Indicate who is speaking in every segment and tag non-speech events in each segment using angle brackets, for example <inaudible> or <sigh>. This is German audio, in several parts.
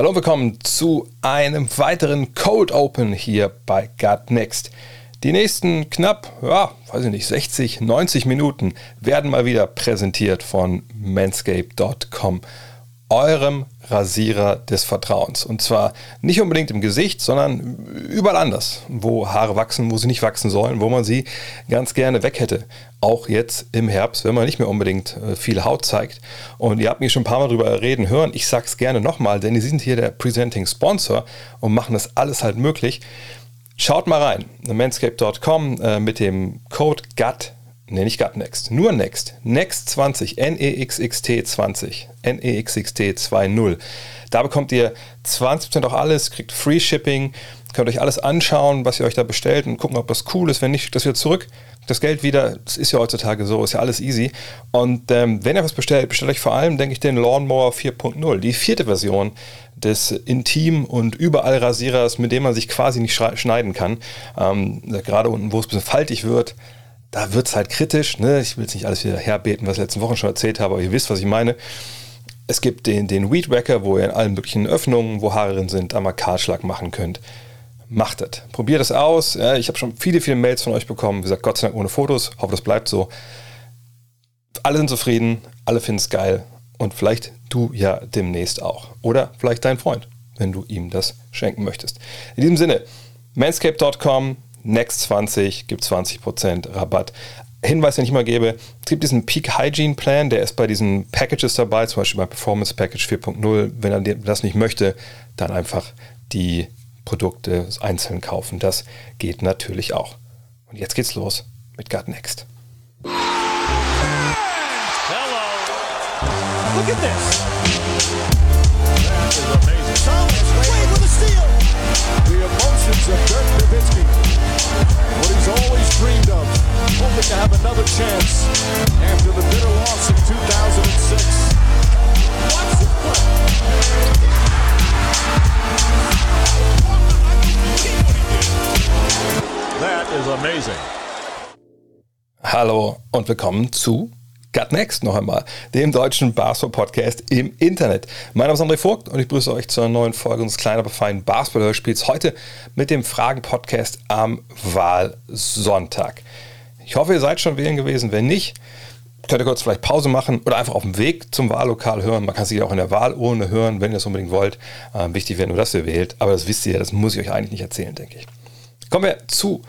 Speaker 1: Hallo und willkommen zu einem weiteren Code Open hier bei Gut Next. Die nächsten knapp, ja, weiß ich nicht, 60, 90 Minuten werden mal wieder präsentiert von manscape.com, eurem Rasierer des Vertrauens. Und zwar nicht unbedingt im Gesicht, sondern überall anders, wo Haare wachsen, wo sie nicht wachsen sollen, wo man sie ganz gerne weg hätte. Auch jetzt im Herbst, wenn man nicht mehr unbedingt äh, viel Haut zeigt. Und ihr habt mich schon ein paar Mal darüber reden hören. Ich sag's gerne nochmal, denn die sind hier der Presenting Sponsor und machen das alles halt möglich. Schaut mal rein, manscape.com äh, mit dem Code GUT Ne, nicht GAT Next. Nur Next. Next 20. N-E-X-X-T 20. N-E-X-X-T 2.0. Da bekommt ihr 20% auch alles, kriegt Free Shipping, könnt euch alles anschauen, was ihr euch da bestellt und gucken, ob das cool ist. Wenn nicht, schickt das wieder zurück. Das Geld wieder, das ist ja heutzutage so, ist ja alles easy. Und ähm, wenn ihr was bestellt, bestellt euch vor allem, denke ich, den Lawnmower 4.0, die vierte Version des Intim- und überall Rasierers, mit dem man sich quasi nicht schneiden kann. Ähm, gerade unten, wo es ein bisschen faltig wird, da wird es halt kritisch. Ne? Ich will jetzt nicht alles wieder herbeten, was ich letzten Wochen schon erzählt habe, aber ihr wisst, was ich meine. Es gibt den, den Weed Wacker, wo ihr in allen möglichen Öffnungen, wo Haare drin sind, einmal Kahlschlag machen könnt. Macht das. Probiert es aus. Ja, ich habe schon viele, viele Mails von euch bekommen. Wie gesagt, Gott sei Dank ohne Fotos. Hoffe, das bleibt so. Alle sind zufrieden, alle finden es geil. Und vielleicht du ja demnächst auch. Oder vielleicht dein Freund, wenn du ihm das schenken möchtest. In diesem Sinne, manscape.com, Next 20 gibt 20% Rabatt. Hinweis, den ich immer gebe, es gibt diesen Peak Hygiene Plan, der ist bei diesen Packages dabei, zum Beispiel bei Performance Package 4.0. Wenn er das nicht möchte, dann einfach die Produkte einzeln kaufen. Das geht natürlich auch. Und jetzt geht's los mit Gut Next. Hello. Look at this. That is amazing. Thomas Wade with a steal. The emotions of Dirk Nowitzki. What he's always dreamed of, hoping to have another chance after the bitter loss in 2006. That is amazing. Hallo und willkommen zu Gut Next noch einmal, dem deutschen Basketball-Podcast im Internet. Mein Name ist André Vogt und ich begrüße euch zur neuen Folge unseres kleinen, aber feinen Basketball-Hörspiels. Heute mit dem Fragen-Podcast am Wahlsonntag. Ich hoffe, ihr seid schon wählen gewesen. Wenn nicht, könnt ihr kurz vielleicht Pause machen oder einfach auf dem Weg zum Wahllokal hören. Man kann sich auch in der Wahlurne hören, wenn ihr es unbedingt wollt. Ähm, wichtig wäre nur, dass ihr wählt. Aber das wisst ihr ja, das muss ich euch eigentlich nicht erzählen, denke ich. Kommen wir zu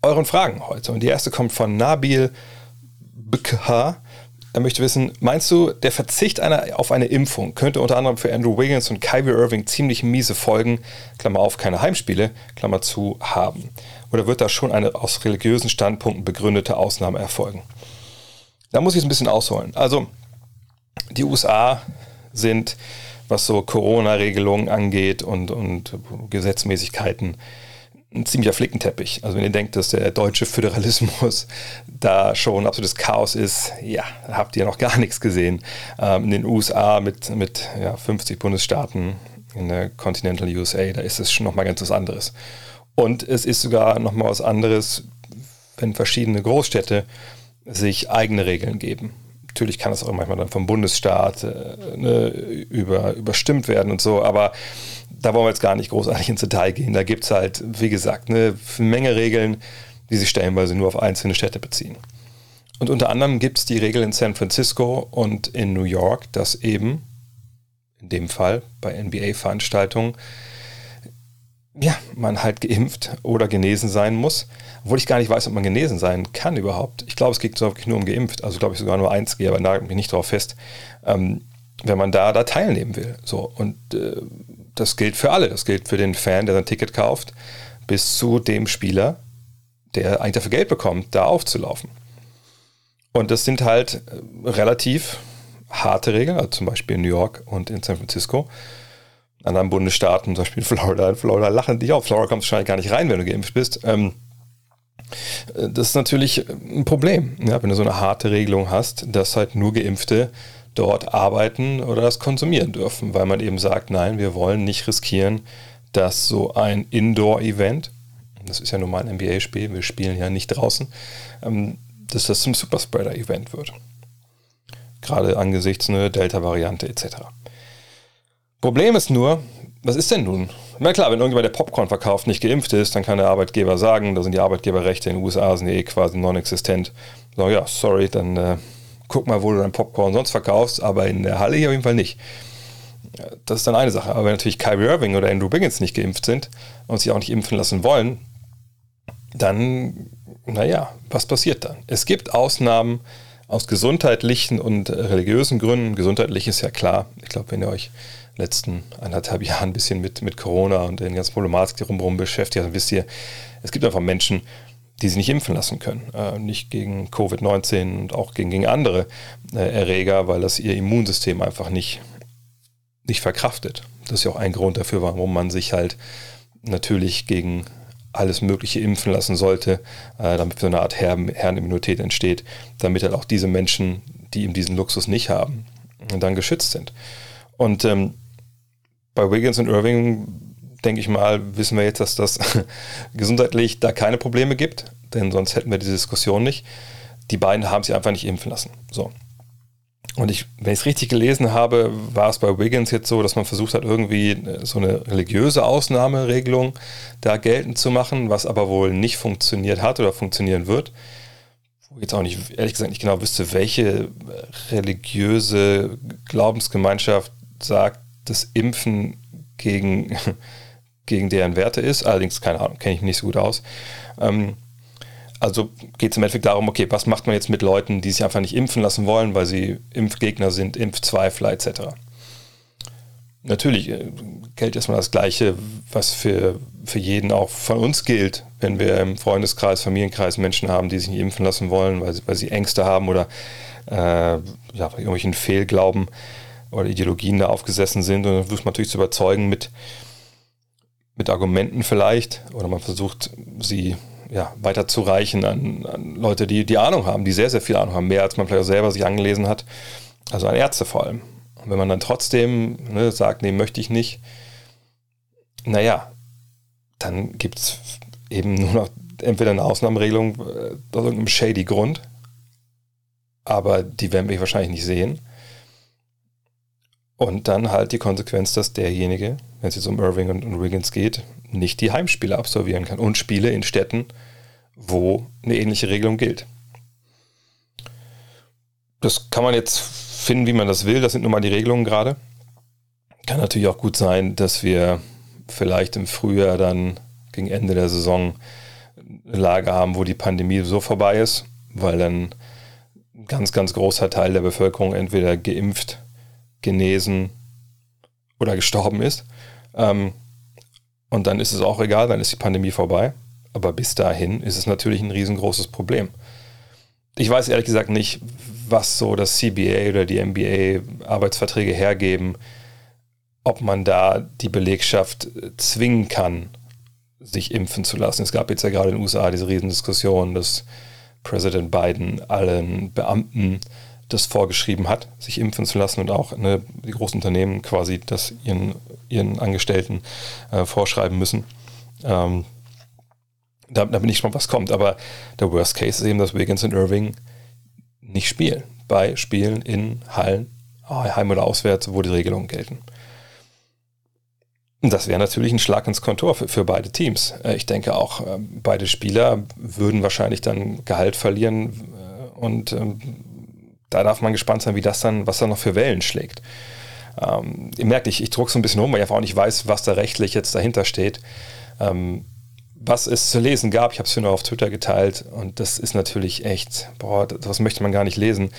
Speaker 1: euren Fragen heute. Und die erste kommt von Nabil BK. Er möchte wissen, meinst du, der Verzicht einer, auf eine Impfung könnte unter anderem für Andrew Wiggins und Kyrie Irving ziemlich miese Folgen, Klammer auf, keine Heimspiele, Klammer zu, haben? Oder wird da schon eine aus religiösen Standpunkten begründete Ausnahme erfolgen? Da muss ich es ein bisschen ausholen. Also, die USA sind, was so Corona-Regelungen angeht und, und Gesetzmäßigkeiten, ein ziemlicher Flickenteppich. Also wenn ihr denkt, dass der deutsche Föderalismus <laughs> da schon absolutes Chaos ist, ja, habt ihr noch gar nichts gesehen. Ähm, in den USA mit, mit ja, 50 Bundesstaaten in der Continental USA, da ist es schon nochmal ganz was anderes. Und es ist sogar nochmal was anderes, wenn verschiedene Großstädte sich eigene Regeln geben. Natürlich kann das auch manchmal dann vom Bundesstaat äh, ne, über, überstimmt werden und so, aber da wollen wir jetzt gar nicht großartig ins Detail gehen. Da gibt es halt, wie gesagt, eine Menge Regeln, die sich stellenweise nur auf einzelne Städte beziehen. Und unter anderem gibt es die Regel in San Francisco und in New York, dass eben, in dem Fall bei NBA-Veranstaltungen, ja, man halt geimpft oder genesen sein muss. Obwohl ich gar nicht weiß, ob man genesen sein kann überhaupt. Ich glaube, es geht wirklich nur um geimpft. Also glaube ich sogar nur 1G, aber nagelt mich nicht darauf fest. Ähm, wenn man da, da teilnehmen will. So, und äh, das gilt für alle. Das gilt für den Fan, der sein Ticket kauft, bis zu dem Spieler, der eigentlich dafür Geld bekommt, da aufzulaufen. Und das sind halt äh, relativ harte Regeln, also zum Beispiel in New York und in San Francisco. Anderen Bundesstaaten, zum Beispiel Florida, Florida lachen dich auf. Florida kommst du wahrscheinlich gar nicht rein, wenn du geimpft bist. Ähm, äh, das ist natürlich ein Problem, ja, wenn du so eine harte Regelung hast, dass halt nur Geimpfte dort arbeiten oder das konsumieren dürfen, weil man eben sagt, nein, wir wollen nicht riskieren, dass so ein Indoor-Event, das ist ja nun mal ein NBA-Spiel, wir spielen ja nicht draußen, ähm, dass das zum Superspreader-Event wird. Gerade angesichts einer Delta-Variante etc. Problem ist nur, was ist denn nun? Na klar, wenn irgendjemand, der Popcorn verkauft, nicht geimpft ist, dann kann der Arbeitgeber sagen, da sind die Arbeitgeberrechte in den USA sind eh quasi non-existent. So, ja, sorry, dann äh, guck mal, wo du dein Popcorn sonst verkaufst, aber in der Halle hier auf jeden Fall nicht. Das ist dann eine Sache. Aber wenn natürlich Kyrie Irving oder Andrew Biggins nicht geimpft sind und sich auch nicht impfen lassen wollen, dann, naja, was passiert dann? Es gibt Ausnahmen aus gesundheitlichen und religiösen Gründen. Gesundheitlich ist ja klar. Ich glaube, wenn ihr euch letzten anderthalb <laughs> Jahren ein bisschen mit, mit Corona und den ganzen Problematik die rumherum beschäftigt, dann wisst ihr, es gibt einfach Menschen, die sich nicht impfen lassen können. Äh, nicht gegen Covid-19 und auch gegen, gegen andere äh, Erreger, weil das ihr Immunsystem einfach nicht, nicht verkraftet. Das ist ja auch ein Grund dafür, warum man sich halt natürlich gegen alles Mögliche impfen lassen sollte, äh, damit so eine Art Herren Herrenimmunität entsteht, damit halt auch diese Menschen, die eben diesen Luxus nicht haben, dann geschützt sind. Und ähm, bei Wiggins und Irving, denke ich mal, wissen wir jetzt, dass das <laughs> gesundheitlich da keine Probleme gibt, denn sonst hätten wir diese Diskussion nicht. Die beiden haben sich einfach nicht impfen lassen. So. Und ich, wenn ich es richtig gelesen habe, war es bei Wiggins jetzt so, dass man versucht hat, irgendwie äh, so eine religiöse Ausnahmeregelung da geltend zu machen, was aber wohl nicht funktioniert hat oder funktionieren wird. Wo ich jetzt auch nicht, ehrlich gesagt, nicht genau wüsste, welche äh, religiöse Glaubensgemeinschaft sagt, dass Impfen gegen, <laughs> gegen deren Werte ist. Allerdings, keine Ahnung, kenne ich nicht so gut aus. Ähm, also geht es im Endeffekt darum, okay, was macht man jetzt mit Leuten, die sich einfach nicht impfen lassen wollen, weil sie Impfgegner sind, Impfzweifler etc. Natürlich äh, gilt erstmal das Gleiche, was für, für jeden auch von uns gilt, wenn wir im Freundeskreis, Familienkreis Menschen haben, die sich nicht impfen lassen wollen, weil sie, weil sie Ängste haben oder äh, ja, irgendwelchen Fehlglauben oder Ideologien da aufgesessen sind. Und dann versucht man natürlich zu überzeugen mit, mit Argumenten vielleicht oder man versucht sie ja, weiterzureichen an, an Leute, die, die Ahnung haben, die sehr, sehr viel Ahnung haben, mehr als man vielleicht auch selber sich angelesen hat. Also an Ärzte vor allem. Und wenn man dann trotzdem ne, sagt, nee, möchte ich nicht, naja, dann gibt es eben <laughs> nur noch entweder eine Ausnahmeregelung äh, aus irgendeinem shady Grund, aber die werden wir wahrscheinlich nicht sehen. Und dann halt die Konsequenz, dass derjenige, wenn es jetzt um Irving und, und Wiggins geht, nicht die Heimspiele absolvieren kann und Spiele in Städten, wo eine ähnliche Regelung gilt. Das kann man jetzt finden, wie man das will. Das sind nun mal die Regelungen gerade. Kann natürlich auch gut sein, dass wir vielleicht im Frühjahr dann gegen Ende der Saison eine Lage haben, wo die Pandemie so vorbei ist, weil dann ein ganz, ganz großer Teil der Bevölkerung entweder geimpft, genesen oder gestorben ist. Ähm, und dann ist es auch egal, dann ist die Pandemie vorbei. Aber bis dahin ist es natürlich ein riesengroßes Problem. Ich weiß ehrlich gesagt nicht, was so das CBA oder die NBA Arbeitsverträge hergeben, ob man da die Belegschaft zwingen kann, sich impfen zu lassen. Es gab jetzt ja gerade in den USA diese Riesendiskussion, dass Präsident Biden allen Beamten das vorgeschrieben hat, sich impfen zu lassen und auch ne, die großen Unternehmen quasi das ihren, ihren Angestellten äh, vorschreiben müssen. Ähm, da, da, bin ich schon, was kommt. Aber der Worst Case ist eben, dass Wiggins und Irving nicht spielen. Bei Spielen in Hallen, heim oder auswärts, wo die Regelungen gelten. Und das wäre natürlich ein Schlag ins Kontor für, für beide Teams. Äh, ich denke auch, äh, beide Spieler würden wahrscheinlich dann Gehalt verlieren äh, und ähm, da darf man gespannt sein, wie das dann, was da noch für Wellen schlägt. Ähm, ihr merkt, ich, ich drucke so ein bisschen rum, weil ich einfach auch nicht weiß, was da rechtlich jetzt dahinter steht. Ähm, was es zu lesen gab, ich habe es nur auf Twitter geteilt und das ist natürlich echt, boah, das möchte man gar nicht lesen.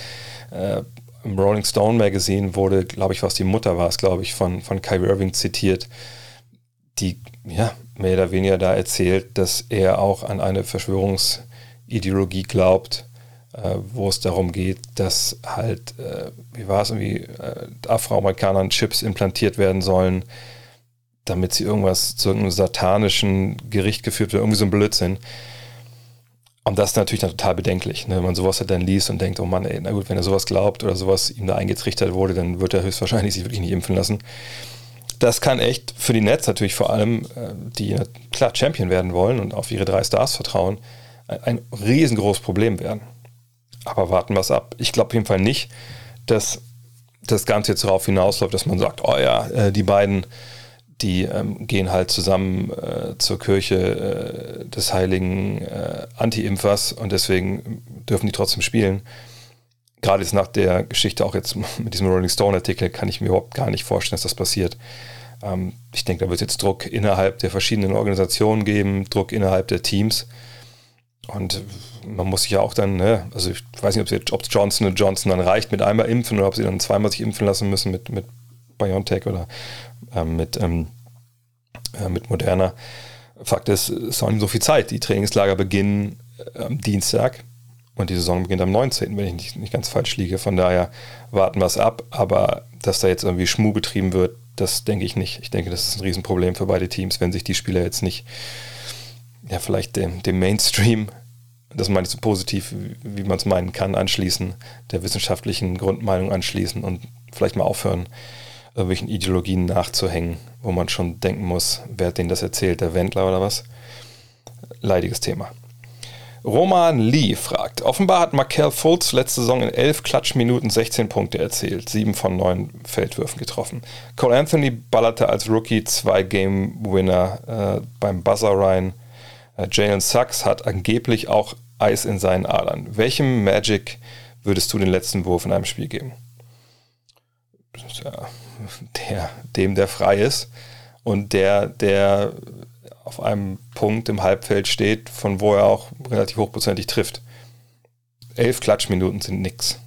Speaker 1: Äh, Im Rolling Stone Magazine wurde, glaube ich, was die Mutter war es, glaube ich, von, von Kyrie Irving zitiert, die ja, mehr oder weniger da erzählt, dass er auch an eine Verschwörungsideologie glaubt, äh, wo es darum geht, dass halt, äh, wie war es irgendwie, äh, Afroamerikanern Chips implantiert werden sollen, damit sie irgendwas zu irgendeinem satanischen Gericht geführt wird, irgendwie so ein Blödsinn. Und das ist natürlich dann total bedenklich, ne? wenn man sowas halt dann liest und denkt, oh Mann, ey, na gut, wenn er sowas glaubt oder sowas ihm da eingetrichtert wurde, dann wird er höchstwahrscheinlich sich wirklich nicht impfen lassen. Das kann echt für die Nets natürlich vor allem, äh, die klar Champion werden wollen und auf ihre drei Stars vertrauen, ein riesengroßes Problem werden. Aber warten wir es ab. Ich glaube auf jeden Fall nicht, dass das Ganze jetzt darauf hinausläuft, dass man sagt, oh ja, äh, die beiden, die ähm, gehen halt zusammen äh, zur Kirche äh, des heiligen äh, Anti-Impfers und deswegen dürfen die trotzdem spielen. Gerade jetzt nach der Geschichte, auch jetzt <laughs> mit diesem Rolling Stone-Artikel, kann ich mir überhaupt gar nicht vorstellen, dass das passiert. Ähm, ich denke, da wird es jetzt Druck innerhalb der verschiedenen Organisationen geben, Druck innerhalb der Teams. Und man muss sich ja auch dann, ne, also ich weiß nicht, ob es Johnson Johnson dann reicht mit einmal impfen oder ob sie dann zweimal sich impfen lassen müssen mit, mit BioNTech oder ähm, mit, ähm, äh, mit Moderna. Fakt ist, es ist auch nicht so viel Zeit. Die Trainingslager beginnen am Dienstag und die Saison beginnt am 19., wenn ich nicht, nicht ganz falsch liege. Von daher warten wir es ab. Aber dass da jetzt irgendwie Schmuh betrieben wird, das denke ich nicht. Ich denke, das ist ein Riesenproblem für beide Teams, wenn sich die Spieler jetzt nicht ja, vielleicht dem, dem Mainstream, das meine ich so positiv, wie man es meinen kann, anschließen, der wissenschaftlichen Grundmeinung anschließen und vielleicht mal aufhören, irgendwelchen Ideologien nachzuhängen, wo man schon denken muss, wer hat denen das erzählt, der Wendler oder was? Leidiges Thema. Roman Lee fragt, offenbar hat Markel Fultz letzte Saison in 11 Klatschminuten 16 Punkte erzielt, 7 von 9 Feldwürfen getroffen. Cole Anthony ballerte als Rookie zwei Game-Winner äh, beim Buzzer rein. Äh, Jalen Sachs hat angeblich auch Eis in seinen Adern. Welchem Magic würdest du den letzten Wurf in einem Spiel geben? <laughs> Der, dem, der frei ist und der, der auf einem Punkt im Halbfeld steht, von wo er auch relativ hochprozentig trifft. Elf Klatschminuten sind nix.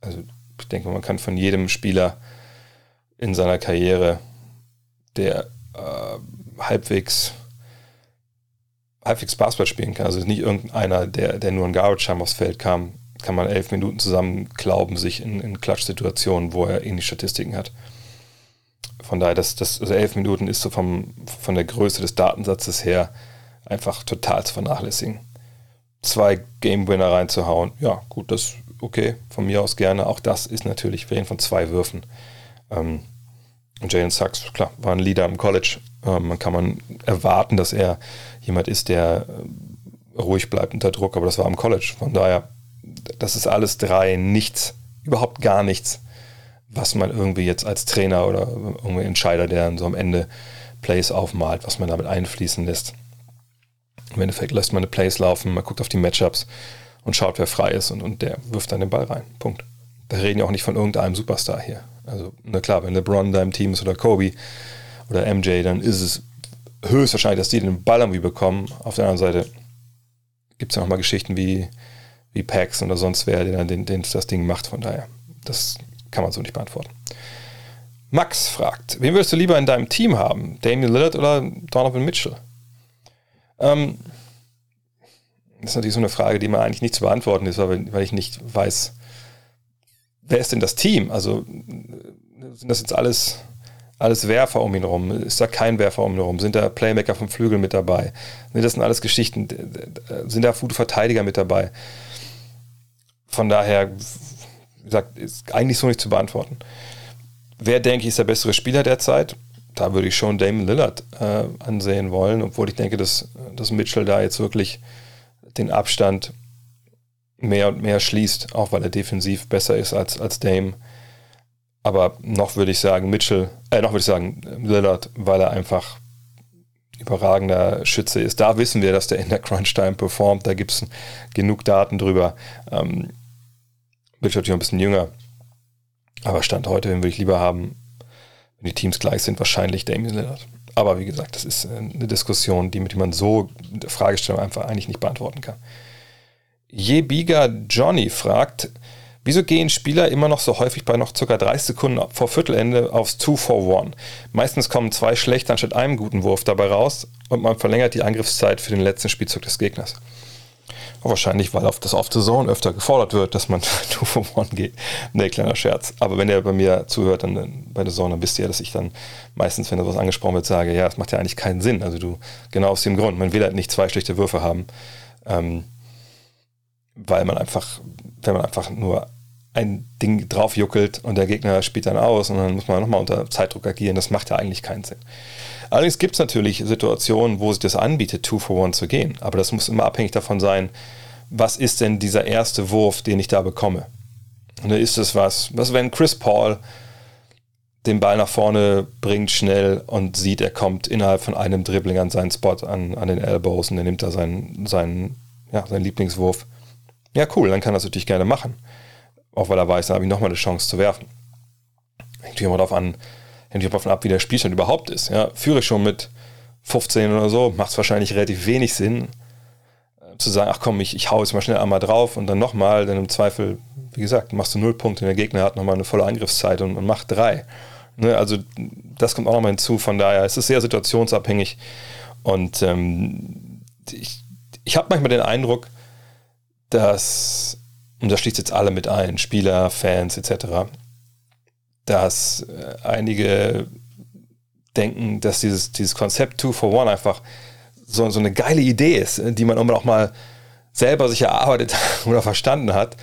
Speaker 1: Also ich denke, man kann von jedem Spieler in seiner Karriere, der äh, halbwegs halbwegs Basketball spielen kann, also nicht irgendeiner, der, der nur in Garbage Time aufs Feld kam, kann man elf Minuten zusammen glauben, sich in, in Klatschsituationen, wo er ähnliche Statistiken hat. Von daher, das, das, also elf Minuten ist so vom, von der Größe des Datensatzes her einfach total zu vernachlässigen. Zwei Game Winner reinzuhauen, ja, gut, das okay, von mir aus gerne. Auch das ist natürlich, wir reden von zwei Würfen. Ähm, und Jalen Sachs, klar, war ein Leader im College. Ähm, man kann man erwarten, dass er jemand ist, der äh, ruhig bleibt unter Druck, aber das war im College. Von daher, das ist alles drei nichts, überhaupt gar nichts was man irgendwie jetzt als Trainer oder irgendwie Entscheider, der dann so am Ende Plays aufmalt, was man damit einfließen lässt. Im Endeffekt lässt man eine Plays laufen, man guckt auf die Matchups und schaut, wer frei ist und, und der wirft dann den Ball rein. Punkt. Wir reden ja auch nicht von irgendeinem Superstar hier. Also, na klar, wenn LeBron da im Team ist oder Kobe oder MJ, dann ist es höchstwahrscheinlich, dass die den Ball irgendwie bekommen. Auf der anderen Seite gibt es ja nochmal Geschichten wie, wie Pax oder sonst wer, der dann den, den, das Ding macht. Von daher, das kann man so nicht beantworten. Max fragt, wen würdest du lieber in deinem Team haben? Damian Lillard oder Donovan Mitchell? Ähm, das ist natürlich so eine Frage, die man eigentlich nicht zu beantworten ist, weil, weil ich nicht weiß, wer ist denn das Team? Also sind das jetzt alles, alles Werfer um ihn herum? Ist da kein Werfer um ihn herum? Sind da Playmaker vom Flügel mit dabei? Das sind alles Geschichten. Sind da gute Verteidiger mit dabei? Von daher wie gesagt, ist eigentlich so nicht zu beantworten. Wer, denke ich, ist der bessere Spieler derzeit? Da würde ich schon Damon Lillard äh, ansehen wollen, obwohl ich denke, dass, dass Mitchell da jetzt wirklich den Abstand mehr und mehr schließt, auch weil er defensiv besser ist als, als Dame. Aber noch würde ich sagen, Mitchell, äh, noch würde ich sagen, Lillard, weil er einfach überragender Schütze ist. Da wissen wir, dass der in der Crunch-Time performt. Da gibt es genug Daten drüber. Ähm, Mitchell natürlich ein bisschen jünger. Aber Stand heute, den würde ich lieber haben, wenn die Teams gleich sind, wahrscheinlich Damian Lillard. Aber wie gesagt, das ist äh, eine Diskussion, die, mit man so Fragestellung einfach eigentlich nicht beantworten kann. Jebiga Johnny fragt, wieso gehen Spieler immer noch so häufig bei noch ca. 30 Sekunden vor Viertelende aufs 2 for 1? Meistens kommen zwei schlechte anstatt einem guten Wurf dabei raus und man verlängert die Angriffszeit für den letzten Spielzug des Gegners. Wahrscheinlich, weil auf das Off the Zone öfter gefordert wird, dass man <laughs> two for one geht. Nee, kleiner Scherz. Aber wenn ihr bei mir zuhört, dann bei der Zone, dann wisst ihr, dass ich dann meistens, wenn da was angesprochen wird, sage, ja, das macht ja eigentlich keinen Sinn. Also du, genau aus dem Grund, man will halt nicht zwei schlechte Würfe haben, ähm, weil man einfach, wenn man einfach nur ein Ding draufjuckelt und der Gegner spielt dann aus und dann muss man nochmal unter Zeitdruck agieren, das macht ja eigentlich keinen Sinn. Allerdings gibt es natürlich Situationen, wo sich das anbietet, Two for One zu gehen. Aber das muss immer abhängig davon sein, was ist denn dieser erste Wurf, den ich da bekomme. Und da ist es was, was wenn Chris Paul den Ball nach vorne bringt schnell und sieht, er kommt innerhalb von einem Dribbling an seinen Spot, an, an den Elbows und er nimmt da seinen, seinen, ja, seinen Lieblingswurf. Ja, cool, dann kann er das natürlich gerne machen. Auch weil er weiß, dann habe ich nochmal eine Chance zu werfen. Hängt natürlich immer darauf an, hängt davon ab, wie der Spielstand überhaupt ist. Ja, führe ich schon mit 15 oder so, macht es wahrscheinlich relativ wenig Sinn, äh, zu sagen, ach komm, ich, ich hau jetzt mal schnell einmal drauf und dann nochmal, dann im Zweifel, wie gesagt, machst du null Punkte und der Gegner hat nochmal eine volle Angriffszeit und, und macht drei. Ne, also das kommt auch nochmal hinzu, von daher es ist sehr situationsabhängig und ähm, ich, ich habe manchmal den Eindruck, dass, und das schließt jetzt alle mit ein, Spieler, Fans etc., dass äh, einige denken, dass dieses, dieses Konzept Two for One einfach so, so eine geile Idee ist, die man auch mal selber sich erarbeitet <laughs> oder verstanden hat.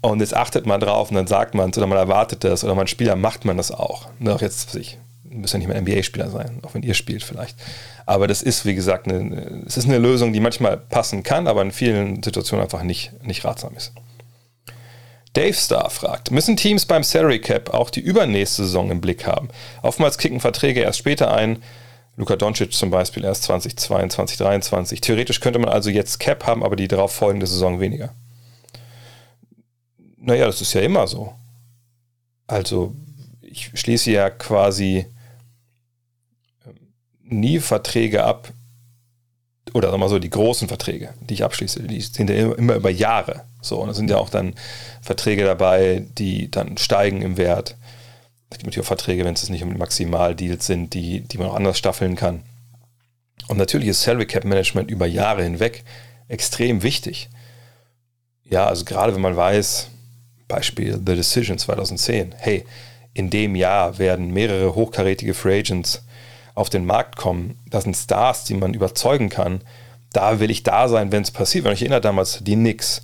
Speaker 1: Und jetzt achtet man drauf und dann sagt man es oder man erwartet das oder man Spieler macht man das auch. Ne, auch jetzt, ich muss ja nicht mehr NBA-Spieler sein, auch wenn ihr spielt vielleicht. Aber das ist, wie gesagt, eine, es ist eine Lösung, die manchmal passen kann, aber in vielen Situationen einfach nicht, nicht ratsam ist. Dave Star fragt, müssen Teams beim Salary Cap auch die übernächste Saison im Blick haben? Oftmals kicken Verträge erst später ein. Luka Doncic zum Beispiel erst 2022, 2023. Theoretisch könnte man also jetzt Cap haben, aber die darauf folgende Saison weniger. Naja, das ist ja immer so. Also, ich schließe ja quasi ähm, nie Verträge ab, oder sagen wir mal so, die großen Verträge, die ich abschließe, die sind ja immer über Jahre. So, und da sind ja auch dann Verträge dabei, die dann steigen im Wert. Es gibt natürlich auch Verträge, wenn es nicht um Maximaldeals sind, die, die man auch anders staffeln kann. Und natürlich ist Salary Cap Management über Jahre hinweg extrem wichtig. Ja, also gerade wenn man weiß, Beispiel The Decision 2010, hey, in dem Jahr werden mehrere hochkarätige Free Agents auf den Markt kommen. Das sind Stars, die man überzeugen kann. Da will ich da sein, wenn es passiert. Wenn ich erinnere damals die Knicks,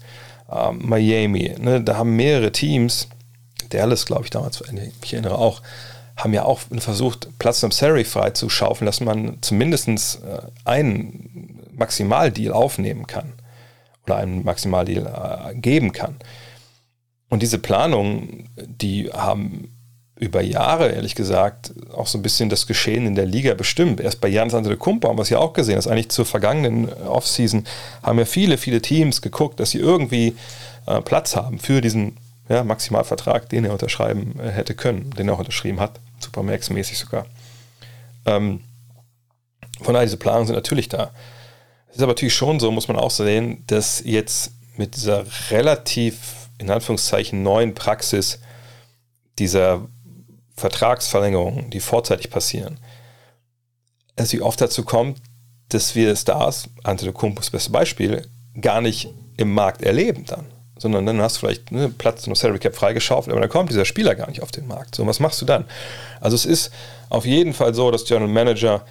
Speaker 1: äh, Miami, ne, da haben mehrere Teams, Dallas, glaube ich, damals, ich erinnere auch, haben ja auch versucht, Platz im Salary frei zu schaufeln, dass man zumindest äh, einen Maximaldeal aufnehmen kann oder einen Maximaldeal äh, geben kann. Und diese Planungen, die haben über Jahre, ehrlich gesagt, auch so ein bisschen das Geschehen in der Liga bestimmt. Erst bei Jans Antetokounmpo haben wir es ja auch gesehen, dass eigentlich zur vergangenen Offseason haben ja viele, viele Teams geguckt, dass sie irgendwie äh, Platz haben für diesen ja, Maximalvertrag, den er unterschreiben äh, hätte können, den er auch unterschrieben hat, Supermax-mäßig sogar. Ähm, von daher, diese Planungen sind natürlich da. Es ist aber natürlich schon so, muss man auch sehen, dass jetzt mit dieser relativ, in Anführungszeichen, neuen Praxis dieser Vertragsverlängerungen, die vorzeitig passieren, es wie oft dazu kommt, dass wir Stars, Antetokounmpo das beste Beispiel, gar nicht im Markt erleben dann. Sondern dann hast du vielleicht ne, Platz im Salary Cap freigeschaufelt, aber dann kommt dieser Spieler gar nicht auf den Markt. So, was machst du dann? Also es ist auf jeden Fall so, dass General Manager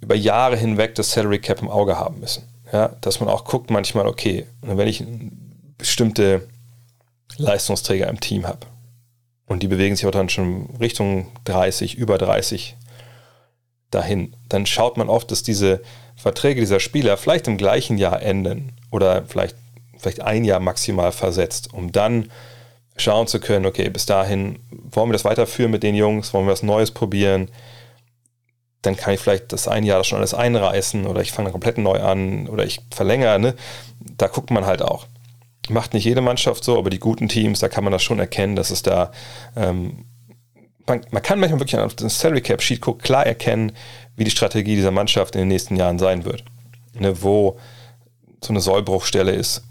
Speaker 1: über Jahre hinweg das Salary Cap im Auge haben müssen. Ja, dass man auch guckt manchmal, okay, wenn ich bestimmte Leistungsträger im Team habe, und die bewegen sich auch dann schon Richtung 30, über 30 dahin, dann schaut man oft, dass diese Verträge dieser Spieler vielleicht im gleichen Jahr enden oder vielleicht, vielleicht ein Jahr maximal versetzt, um dann schauen zu können, okay, bis dahin wollen wir das weiterführen mit den Jungs, wollen wir was Neues probieren, dann kann ich vielleicht das ein Jahr schon alles einreißen oder ich fange komplett neu an oder ich verlängere. Ne? Da guckt man halt auch. Macht nicht jede Mannschaft so, aber die guten Teams, da kann man das schon erkennen, dass es da, ähm, man, man, kann manchmal wirklich auf den Salary Cap Sheet gucken, klar erkennen, wie die Strategie dieser Mannschaft in den nächsten Jahren sein wird. Ne, wo so eine Sollbruchstelle ist,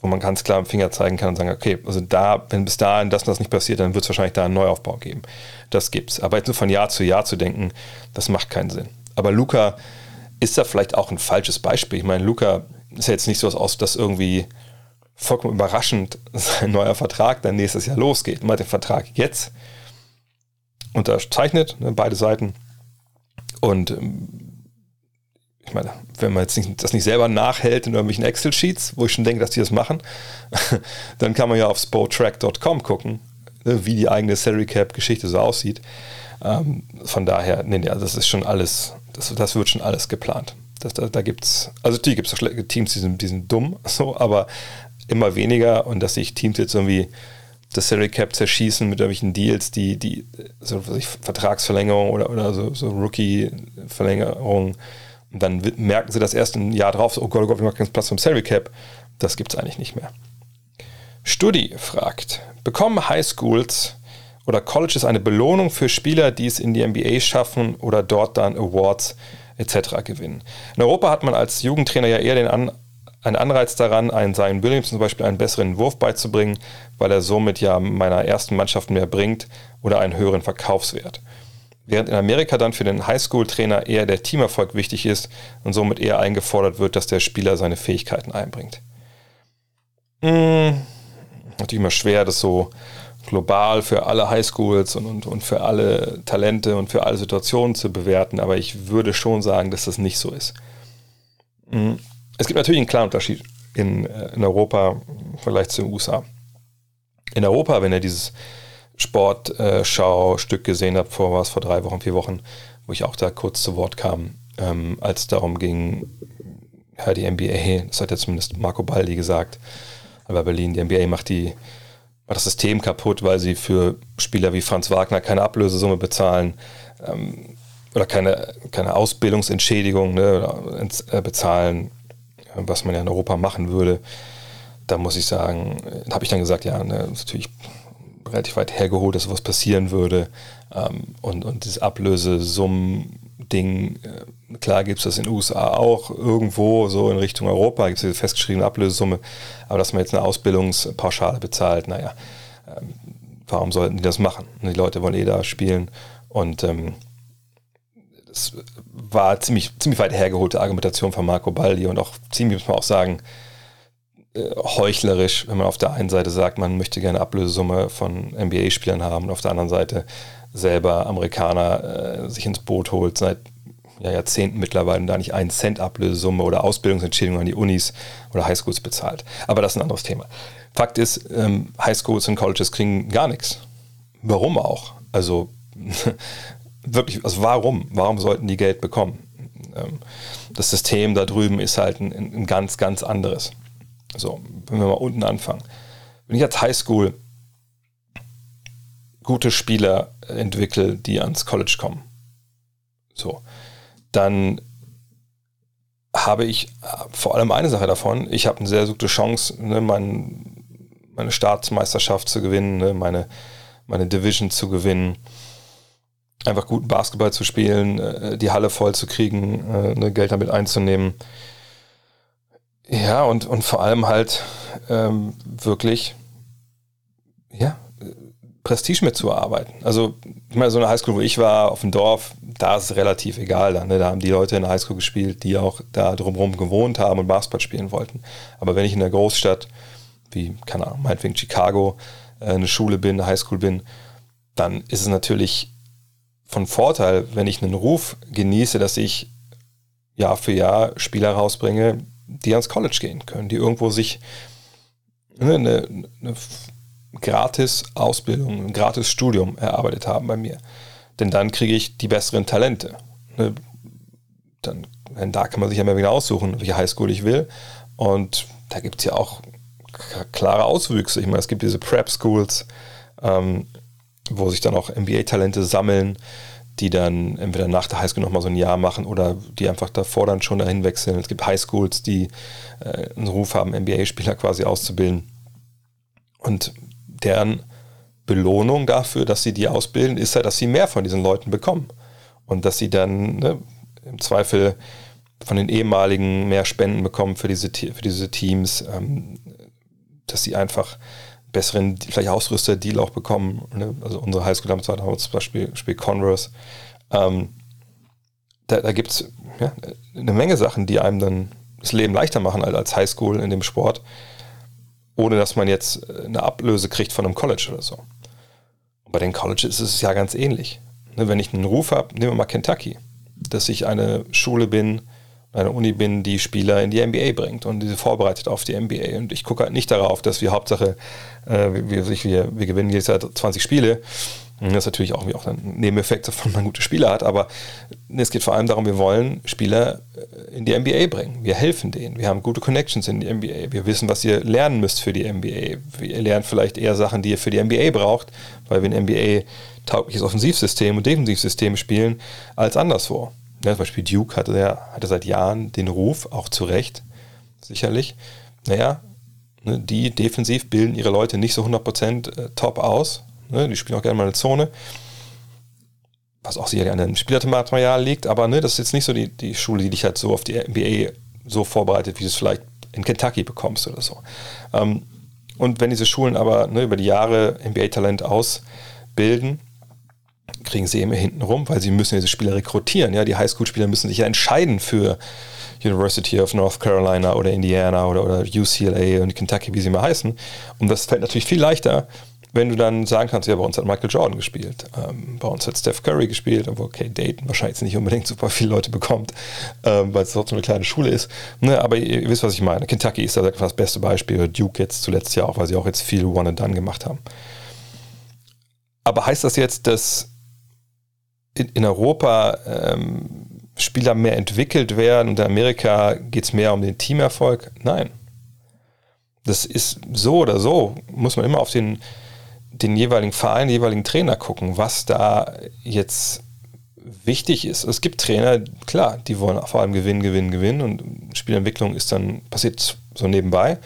Speaker 1: wo man ganz klar dem Finger zeigen kann und sagen, okay, also da, wenn bis dahin das und das nicht passiert, dann wird es wahrscheinlich da einen Neuaufbau geben. Das gibt's. Aber jetzt nur von Jahr zu Jahr zu denken, das macht keinen Sinn. Aber Luca ist da vielleicht auch ein falsches Beispiel. Ich meine, Luca ist ja jetzt nicht so aus, dass irgendwie vollkommen überraschend <laughs> sein neuer Vertrag dann nächstes Jahr losgeht. Man hat den Vertrag jetzt unterzeichnet, ne, beide Seiten. Und ähm, ich meine, wenn man jetzt nicht, das nicht selber nachhält in irgendwelchen Excel-Sheets, wo ich schon denke, dass die das machen, <laughs> dann kann man ja auf spotrack.com gucken, ne, wie die eigene Salary Cap-Geschichte so aussieht. Ähm, von daher, nee, also das ist schon alles, das, das wird schon alles geplant. Das, da da gibt es, also die gibt es Teams, die sind, die sind dumm, <laughs> so, aber immer weniger und dass sich Teams jetzt irgendwie das Salary Cap zerschießen mit irgendwelchen Deals, die, die so Vertragsverlängerung oder, oder so, so Rookie-Verlängerung. Und dann merken sie das erst ein Jahr drauf, so, oh Gott, oh Gott, wir machen keinen Platz vom Salary Cap. Das gibt es eigentlich nicht mehr. Studi fragt, bekommen Highschools oder Colleges eine Belohnung für Spieler, die es in die NBA schaffen oder dort dann Awards etc. gewinnen? In Europa hat man als Jugendtrainer ja eher den An einen Anreiz daran, einen Zion Williams zum Beispiel einen besseren Wurf beizubringen, weil er somit ja meiner ersten Mannschaft mehr bringt oder einen höheren Verkaufswert. Während in Amerika dann für den Highschool-Trainer eher der Teamerfolg wichtig ist und somit eher eingefordert wird, dass der Spieler seine Fähigkeiten einbringt. Hm, natürlich immer schwer, das so global für alle Highschools und, und, und für alle Talente und für alle Situationen zu bewerten, aber ich würde schon sagen, dass das nicht so ist. Hm, es gibt natürlich einen klaren Unterschied in, äh, in Europa im Vergleich zu den USA. In Europa, wenn ihr dieses Sportschau-Stück äh, gesehen habt, vor was, vor drei Wochen, vier Wochen, wo ich auch da kurz zu Wort kam, ähm, als es darum ging, ja, die NBA, das hat ja zumindest Marco Baldi gesagt, aber Berlin, die NBA macht die macht das System kaputt, weil sie für Spieler wie Franz Wagner keine Ablösesumme bezahlen ähm, oder keine, keine Ausbildungsentschädigung ne, äh, bezahlen, was man ja in Europa machen würde. Da muss ich sagen, habe ich dann gesagt, ja, ne, ist natürlich relativ weit hergeholt, dass sowas passieren würde. Ähm, und, und dieses Ablösesummen-Ding, äh, klar gibt es das in den USA auch irgendwo, so in Richtung Europa, gibt es diese festgeschriebene Ablösesumme, aber dass man jetzt eine Ausbildungspauschale bezahlt, naja, ähm, warum sollten die das machen? Die Leute wollen eh da spielen und ähm, das war ziemlich, ziemlich weit hergeholte Argumentation von Marco Baldi und auch ziemlich, muss man auch sagen, äh, heuchlerisch, wenn man auf der einen Seite sagt, man möchte gerne Ablösesumme von NBA-Spielern haben und auf der anderen Seite selber Amerikaner äh, sich ins Boot holt, seit ja, Jahrzehnten mittlerweile da nicht einen Cent Ablösesumme oder Ausbildungsentschädigung an die Unis oder Highschools bezahlt. Aber das ist ein anderes Thema. Fakt ist, ähm, Highschools und Colleges kriegen gar nichts. Warum auch? Also <laughs> wirklich, also warum? Warum sollten die Geld bekommen? Ähm, das System da drüben ist halt ein, ein ganz, ganz anderes. So, wenn wir mal unten anfangen. Wenn ich als Highschool gute Spieler entwickle, die ans College kommen, so, dann habe ich vor allem eine Sache davon. Ich habe eine sehr gute Chance, ne, mein, meine Staatsmeisterschaft zu gewinnen, ne, meine, meine Division zu gewinnen einfach guten Basketball zu spielen, äh, die Halle voll zu kriegen, äh, ne, Geld damit einzunehmen. Ja, und, und vor allem halt ähm, wirklich, ja, Prestige mitzuarbeiten. Also, ich meine, so eine Highschool, wo ich war, auf dem Dorf, da ist es relativ egal. Dann, ne? Da haben die Leute in der Highschool gespielt, die auch da drumherum gewohnt haben und Basketball spielen wollten. Aber wenn ich in der Großstadt, wie, keine Ahnung, meinetwegen Chicago, äh, eine Schule bin, eine Highschool bin, dann ist es natürlich von Vorteil, wenn ich einen Ruf genieße, dass ich Jahr für Jahr Spieler rausbringe, die ans College gehen können, die irgendwo sich eine, eine, eine gratis Ausbildung, ein gratis Studium erarbeitet haben bei mir. Denn dann kriege ich die besseren Talente. Ne? Dann, da kann man sich ja mehr wieder aussuchen, welche Highschool ich will. Und da gibt es ja auch klare Auswüchse. Ich meine, es gibt diese Prep Schools, ähm, wo sich dann auch NBA-Talente sammeln, die dann entweder nach der Highschool nochmal so ein Jahr machen oder die einfach davor dann schon dahin wechseln. Es gibt Highschools, die äh, einen Ruf haben, NBA-Spieler quasi auszubilden. Und deren Belohnung dafür, dass sie die ausbilden, ist ja, dass sie mehr von diesen Leuten bekommen. Und dass sie dann ne, im Zweifel von den ehemaligen mehr Spenden bekommen für diese, für diese Teams, ähm, dass sie einfach besseren, vielleicht Ausrüster-Deal auch bekommen. Ne? Also unsere Highschool haben zum Beispiel, Beispiel Converse. Ähm, da da gibt es ja, eine Menge Sachen, die einem dann das Leben leichter machen als Highschool in dem Sport, ohne dass man jetzt eine Ablöse kriegt von einem College oder so. Und bei den Colleges ist es ja ganz ähnlich. Ne? Wenn ich einen Ruf habe, nehmen wir mal Kentucky, dass ich eine Schule bin, einer Uni bin, die Spieler in die NBA bringt und diese vorbereitet auf die NBA. Und ich gucke halt nicht darauf, dass wir Hauptsache, äh, wir, wir, wir gewinnen jetzt Jahr 20 Spiele Das ist natürlich auch, auch ein Nebeneffekt, <laughs> dass man gute Spieler hat, aber es geht vor allem darum, wir wollen Spieler äh, in die NBA bringen. Wir helfen denen. Wir haben gute Connections in die NBA. Wir wissen, was ihr lernen müsst für die NBA. Ihr lernt vielleicht eher Sachen, die ihr für die NBA braucht, weil wir ein NBA-taugliches Offensivsystem und Defensivsystem spielen, als anderswo. Ja, zum Beispiel Duke hatte, hatte seit Jahren den Ruf, auch zu Recht, sicherlich, naja, ne, die defensiv bilden ihre Leute nicht so 100% äh, top aus. Ne, die spielen auch gerne mal eine Zone. Was auch sicherlich an dem Spielermaterial liegt, aber ne, das ist jetzt nicht so die, die Schule, die dich halt so auf die NBA so vorbereitet, wie du es vielleicht in Kentucky bekommst oder so. Ähm, und wenn diese Schulen aber ne, über die Jahre NBA-Talent ausbilden, kriegen sie immer hinten rum, weil sie müssen diese Spieler rekrutieren. Ja, die Highschool-Spieler müssen sich ja entscheiden für University of North Carolina oder Indiana oder, oder UCLA und Kentucky, wie sie mal heißen. Und das fällt natürlich viel leichter, wenn du dann sagen kannst, ja, bei uns hat Michael Jordan gespielt, ähm, bei uns hat Steph Curry gespielt, obwohl okay, Dayton wahrscheinlich nicht unbedingt super viele Leute bekommt, ähm, weil es trotzdem eine kleine Schule ist. Ne, aber ihr, ihr, wisst, was ich meine. Kentucky ist da das beste Beispiel, Duke jetzt zuletzt ja auch, weil sie auch jetzt viel One and Done gemacht haben. Aber heißt das jetzt, dass in, in Europa ähm, Spieler mehr entwickelt werden und in Amerika geht es mehr um den Teamerfolg? Nein. Das ist so oder so, muss man immer auf den, den jeweiligen Verein, den jeweiligen Trainer gucken, was da jetzt wichtig ist. Es gibt Trainer, klar, die wollen vor allem gewinnen, gewinnen, gewinnen und Spielentwicklung ist dann passiert so nebenbei.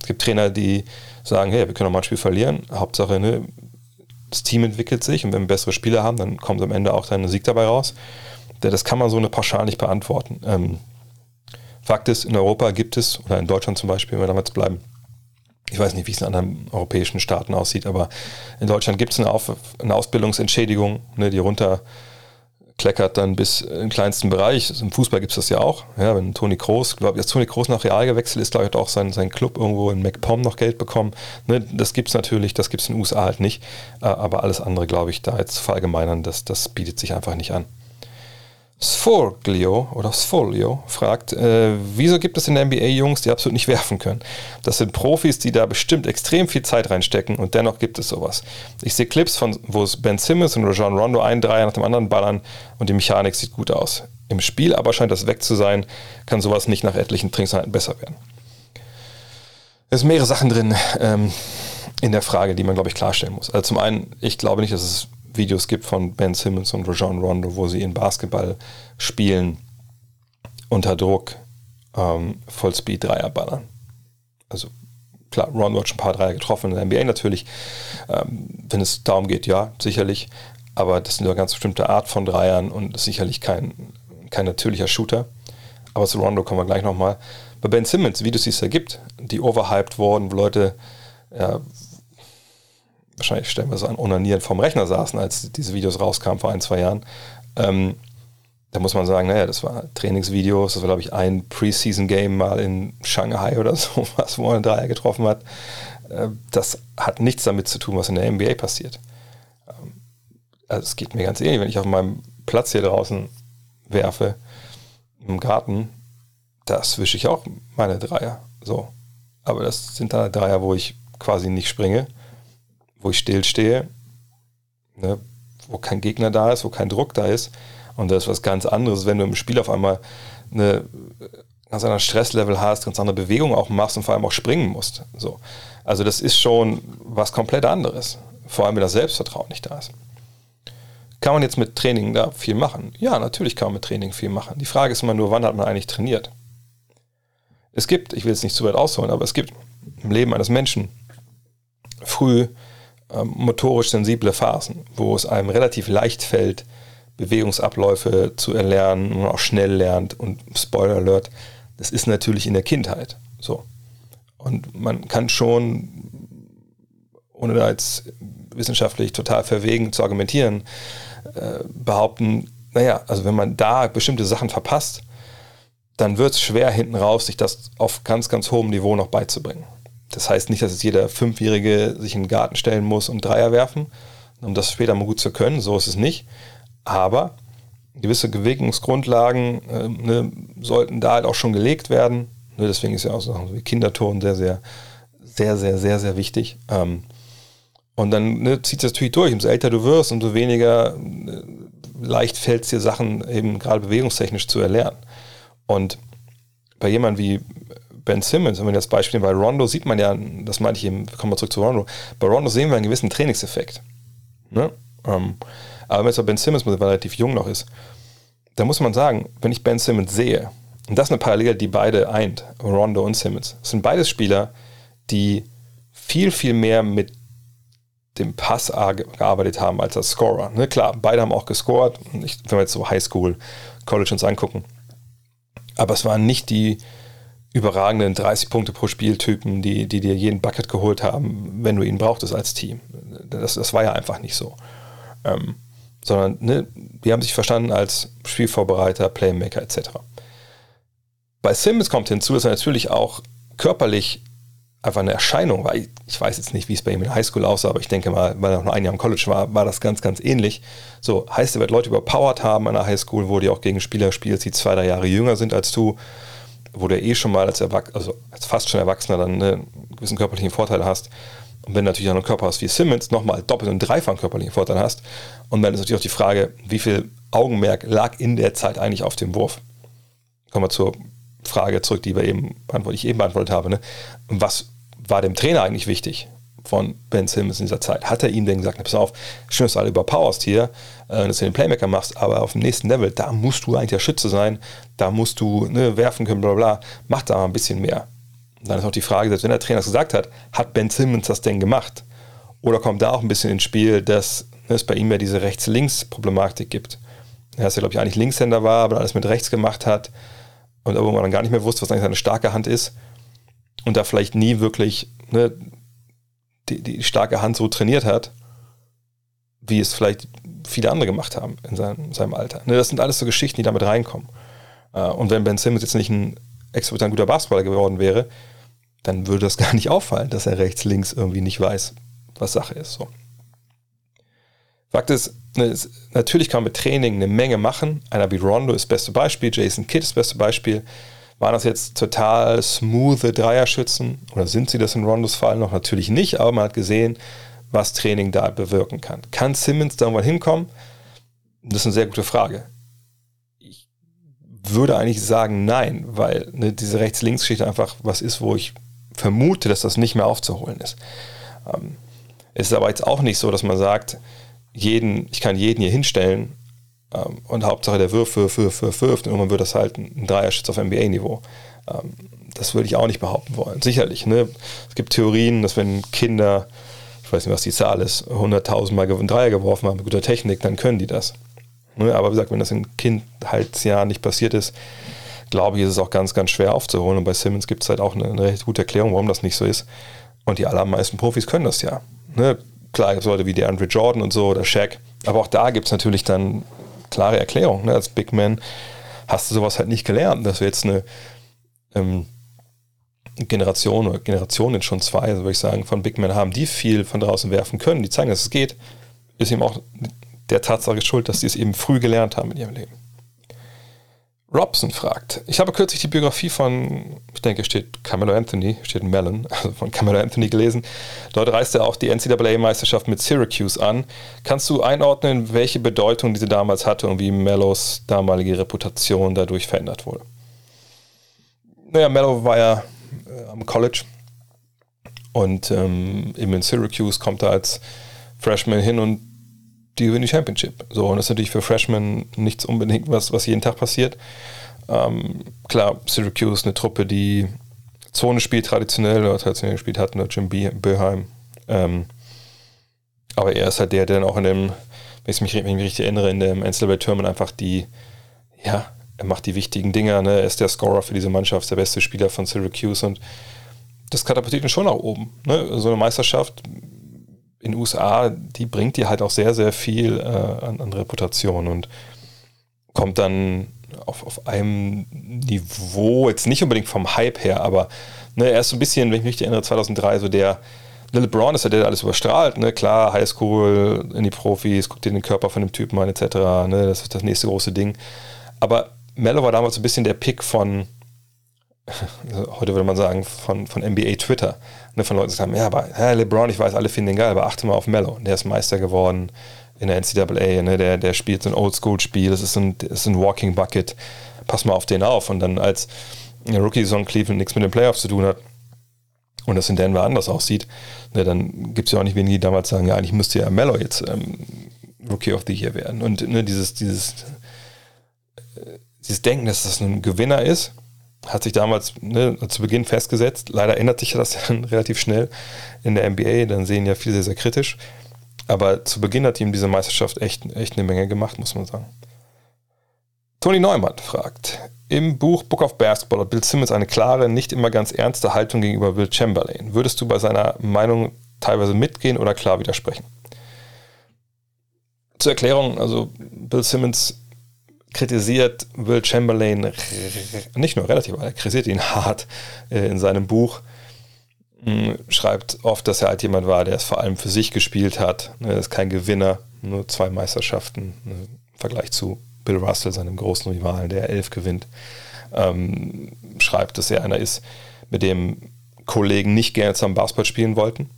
Speaker 1: Es gibt Trainer, die sagen, hey, wir können auch mal ein Spiel verlieren, Hauptsache, ne, das Team entwickelt sich und wenn wir bessere Spieler haben, dann kommt am Ende auch dann ein Sieg dabei raus. Das kann man so eine pauschal nicht beantworten. Ähm, Fakt ist, in Europa gibt es, oder in Deutschland zum Beispiel, wenn wir damals bleiben, ich weiß nicht, wie es in anderen europäischen Staaten aussieht, aber in Deutschland gibt es eine, eine Ausbildungsentschädigung, ne, die runter kleckert dann bis im kleinsten Bereich. Im Fußball gibt es das ja auch. Ja, wenn Toni Kroos, glaube ich, als Toni Kroos nach Real gewechselt ist, glaube ich, hat auch sein, sein Club irgendwo in MacPom noch Geld bekommen. Ne, das gibt es natürlich, das gibt es in den USA halt nicht. Äh, aber alles andere, glaube ich, da jetzt verallgemeinern, das, das bietet sich einfach nicht an. Sfolglio oder Sfolio fragt, äh, wieso gibt es in der NBA Jungs, die absolut nicht werfen können? Das sind Profis, die da bestimmt extrem viel Zeit reinstecken und dennoch gibt es sowas. Ich sehe Clips von, wo es Ben Simmons und Rajon Rondo einen Dreier nach dem anderen ballern und die Mechanik sieht gut aus. Im Spiel aber scheint das weg zu sein, kann sowas nicht nach etlichen Trinkzeiten besser werden. Es sind mehrere Sachen drin ähm, in der Frage, die man, glaube ich, klarstellen muss. Also zum einen, ich glaube nicht, dass es Videos gibt von Ben Simmons und Rajon Rondo, wo sie in Basketball spielen unter Druck ähm, Vollspeed Dreier ballern. Also klar, Rondo hat schon ein paar Dreier getroffen in der NBA natürlich. Ähm, wenn es darum geht, ja, sicherlich. Aber das ist eine ganz bestimmte Art von Dreiern und ist sicherlich kein, kein natürlicher Shooter. Aber zu Rondo kommen wir gleich nochmal. Bei Ben Simmons, Videos, die es da gibt, die overhyped wurden, wo Leute ja, wahrscheinlich stellen wir es an, onanieren vom Rechner saßen, als diese Videos rauskamen vor ein, zwei Jahren. Ähm, da muss man sagen, naja, das war Trainingsvideos, das war, glaube ich, ein Preseason-Game mal in Shanghai oder <laughs> so, was wo er Dreier getroffen hat. Äh, das hat nichts damit zu tun, was in der NBA passiert. Ähm, also es geht mir ganz ähnlich, wenn ich auf meinem Platz hier draußen werfe, im Garten, das wische ich auch meine Dreier. So. Aber das sind da Dreier, wo ich quasi nicht springe wo ich stillstehe, ne, wo kein Gegner da ist, wo kein Druck da ist. Und das ist was ganz anderes, wenn du im Spiel auf einmal eine ganz anderes Stresslevel hast, ganz andere Bewegungen auch machst und vor allem auch springen musst. So. Also das ist schon was komplett anderes. Vor allem, wenn das Selbstvertrauen nicht da ist. Kann man jetzt mit Training da viel machen? Ja, natürlich kann man mit Training viel machen. Die Frage ist immer nur, wann hat man eigentlich trainiert? Es gibt, ich will jetzt nicht zu weit ausholen, aber es gibt im Leben eines Menschen früh motorisch sensible Phasen, wo es einem relativ leicht fällt, Bewegungsabläufe zu erlernen und auch schnell lernt. Und Spoiler Alert, das ist natürlich in der Kindheit so. Und man kann schon, ohne da jetzt wissenschaftlich total verwegen zu argumentieren, äh, behaupten, naja, also wenn man da bestimmte Sachen verpasst, dann wird es schwer hinten raus, sich das auf ganz, ganz hohem Niveau noch beizubringen. Das heißt nicht, dass jetzt jeder Fünfjährige sich in den Garten stellen muss und Dreier werfen, um das später mal gut zu können. So ist es nicht. Aber gewisse Bewegungsgrundlagen äh, ne, sollten da halt auch schon gelegt werden. Ne, deswegen ist ja auch so wie Kinderton sehr, sehr, sehr, sehr, sehr, sehr wichtig. Ähm, Und dann ne, zieht es natürlich durch. Umso älter du wirst, umso weniger äh, leicht fällt es dir Sachen eben gerade bewegungstechnisch zu erlernen. Und bei jemandem wie Ben Simmons, wenn man das Beispiel bei Rondo sieht man ja, das meinte ich eben, kommen wir zurück zu Rondo, bei Rondo sehen wir einen gewissen Trainingseffekt. Ne? Ähm, aber wenn es bei Ben Simmons, weil er relativ jung noch ist, da muss man sagen, wenn ich Ben Simmons sehe, und das ist eine Parallele, die beide eint, Rondo und Simmons, sind beides Spieler, die viel, viel mehr mit dem Pass gearbeitet haben als als Scorer. Ne, klar, beide haben auch gescored, wenn wir jetzt so Highschool, College uns angucken. Aber es waren nicht die überragenden 30 Punkte pro Spieltypen, die, die dir jeden Bucket geholt haben, wenn du ihn brauchtest als Team. Das, das war ja einfach nicht so. Ähm, sondern ne, die haben sich verstanden als Spielvorbereiter, Playmaker etc. Bei Simmons kommt hinzu, dass er natürlich auch körperlich einfach eine Erscheinung war. Ich weiß jetzt nicht, wie es bei ihm in Highschool aussah, aber ich denke mal, weil er noch ein Jahr im College war, war das ganz, ganz ähnlich. So heißt, er wird Leute überpowered haben an der Highschool, wo die auch gegen Spieler spielst, die zwei, drei Jahre jünger sind als du, wo du eh schon mal als, Erwach also als fast schon Erwachsener dann ne, einen gewissen körperlichen Vorteil hast. Und wenn du natürlich auch einen Körper hast wie Simmons, nochmal doppelt und dreifach einen körperlichen Vorteil hast. Und dann ist natürlich auch die Frage, wie viel Augenmerk lag in der Zeit eigentlich auf dem Wurf. Kommen wir zur Frage zurück, die wir eben ich eben beantwortet habe. Ne? Was war dem Trainer eigentlich wichtig von Ben Simmons in dieser Zeit? Hat er ihm denn gesagt, pass auf, schön, dass du alle überpowerst hier, äh, dass du den Playmaker machst, aber auf dem nächsten Level, da musst du eigentlich der Schütze sein, da musst du ne, werfen können, bla bla, mach da mal ein bisschen mehr. Und dann ist auch die Frage, selbst wenn der Trainer das gesagt hat, hat Ben Simmons das denn gemacht? Oder kommt da auch ein bisschen ins Spiel, dass ne, es bei ihm ja diese Rechts-Links-Problematik gibt? Er ist ja, glaube ich, eigentlich Linkshänder war, aber alles mit rechts gemacht hat und irgendwann dann gar nicht mehr wusste, was eigentlich seine starke Hand ist und da vielleicht nie wirklich ne, die, die starke Hand so trainiert hat, wie es vielleicht viele andere gemacht haben in seinem, in seinem Alter. Ne, das sind alles so Geschichten, die damit reinkommen. Äh, und wenn Ben Simmons jetzt nicht ein exorbitant guter Basketballer geworden wäre, dann würde das <laughs> gar nicht auffallen, dass er rechts, links irgendwie nicht weiß, was Sache ist. So. Fakt ist, ne, natürlich kann man mit Training eine Menge machen. Einer wie Rondo ist das beste Beispiel, Jason Kidd ist das beste Beispiel. Waren das jetzt total smooth Dreierschützen oder sind sie das in Rondos Fall noch? Natürlich nicht, aber man hat gesehen, was Training da bewirken kann. Kann Simmons da irgendwann hinkommen? Das ist eine sehr gute Frage. Ich würde eigentlich sagen, nein, weil ne, diese Rechts-Links-Geschichte einfach was ist, wo ich vermute, dass das nicht mehr aufzuholen ist. Ähm, es ist aber jetzt auch nicht so, dass man sagt, jeden, ich kann jeden hier hinstellen ähm, und Hauptsache der wirft, wirft, wirft, wirft, wirft und irgendwann wird das halt ein Dreierschütz auf NBA-Niveau. Ähm, das würde ich auch nicht behaupten wollen. Sicherlich, ne? Es gibt Theorien, dass wenn Kinder, ich weiß nicht, was die Zahl ist, 100.000 Mal einen Dreier geworfen haben mit guter Technik, dann können die das. Ne? Aber wie gesagt, wenn das in Kindheitsjahren nicht passiert ist, glaube ich, ist es auch ganz, ganz schwer aufzuholen. Und bei Simmons gibt es halt auch eine, eine, recht gute Erklärung, warum das nicht so ist. Und die allermeisten Profis können das ja. Ne? Klar, gibt Leute wie der Andre Jordan und so oder Shaq. Aber auch da gibt es natürlich dann klare Erklärung. Ne? Als Big Man hast du sowas halt nicht gelernt, dass wir jetzt eine ähm, Generation oder Generationen schon zwei, also würde ich sagen, von Big Men haben, die viel von draußen werfen können, die zeigen, dass es geht, ist eben auch der Tatsache schuld, dass die es eben früh gelernt haben in ihrem Leben. Robson fragt, ich habe kürzlich die Biografie von, ich denke, steht Camelo Anthony, steht Mellon, <laughs> also von Camelo Anthony gelesen. Dort reist er auch die NCAA-Meisterschaft mit Syracuse an. Kannst du einordnen, welche Bedeutung diese damals hatte und wie Mellos damalige Reputation dadurch verändert wurde? Naja, Mello war ja äh, am College und ähm, eben in Syracuse kommt er als Freshman hin und die gewinnen die Championship. So, und das ist natürlich für Freshmen nichts unbedingt was, was jeden Tag passiert. Ähm, klar, Syracuse eine Truppe, die Zone spielt traditionell oder traditionell gespielt hat, nur Jim Boeheim. Ähm, aber er ist halt der, der dann auch in dem, wenn ich mich, wenn ich mich richtig erinnere, in dem NCAA-Tournament einfach die, ja, er macht die wichtigen Dinger, ne? er ist der Scorer für diese Mannschaft, der beste Spieler von Syracuse und das katapultiert ihn schon nach oben. Ne? So eine Meisterschaft in den USA, die bringt dir halt auch sehr, sehr viel äh, an, an, Reputation und kommt dann auf, auf einem Niveau, jetzt nicht unbedingt vom Hype her, aber ne, er ist so ein bisschen, wenn ich mich erinnere, 2003, so der Little Brown ist ja der, der alles überstrahlt, ne? Klar, Highschool, in die Profis, guckt dir den Körper von dem Typen an, etc. Ne? Das ist das nächste große Ding. Aber Mello war damals so ein bisschen der Pick von <laughs> heute würde man sagen, von, von NBA Twitter, ne, von Leuten, die sagen, ja, aber ja, LeBron, ich weiß, alle finden den geil, aber achte mal auf Mello, der ist Meister geworden in der NCAA, ne, der, der spielt so ein Oldschool-Spiel, das ist ein, ist ein Walking Bucket, pass mal auf den auf. Und dann als Rookie-Saison Cleveland nichts mit den Playoffs zu tun hat und das in Denver anders aussieht, ne, dann gibt es ja auch nicht wenige, die damals sagen, ja, eigentlich müsste ja Mello jetzt ähm, Rookie of the Year werden. Und ne, dieses, dieses, äh, dieses Denken, dass das ein Gewinner ist, hat sich damals ne, zu Beginn festgesetzt. Leider ändert sich das <laughs> dann relativ schnell in der NBA. Dann sehen ja viele sehr, sehr kritisch. Aber zu Beginn hat ihm diese Meisterschaft echt, echt eine Menge gemacht, muss man sagen. Toni Neumann fragt, im Buch Book of Basketball hat Bill Simmons eine klare, nicht immer ganz ernste Haltung gegenüber Will Chamberlain. Würdest du bei seiner Meinung teilweise mitgehen oder klar widersprechen? Zur Erklärung, also Bill Simmons kritisiert Will Chamberlain nicht nur relativ, er kritisiert ihn hart äh, in seinem Buch. Hm, schreibt oft, dass er halt jemand war, der es vor allem für sich gespielt hat. Ne, er ist kein Gewinner, nur zwei Meisterschaften im Vergleich zu Bill Russell, seinem großen Rivalen, der elf gewinnt. Ähm, schreibt, dass er einer ist, mit dem Kollegen nicht gerne zusammen Basketball spielen wollten.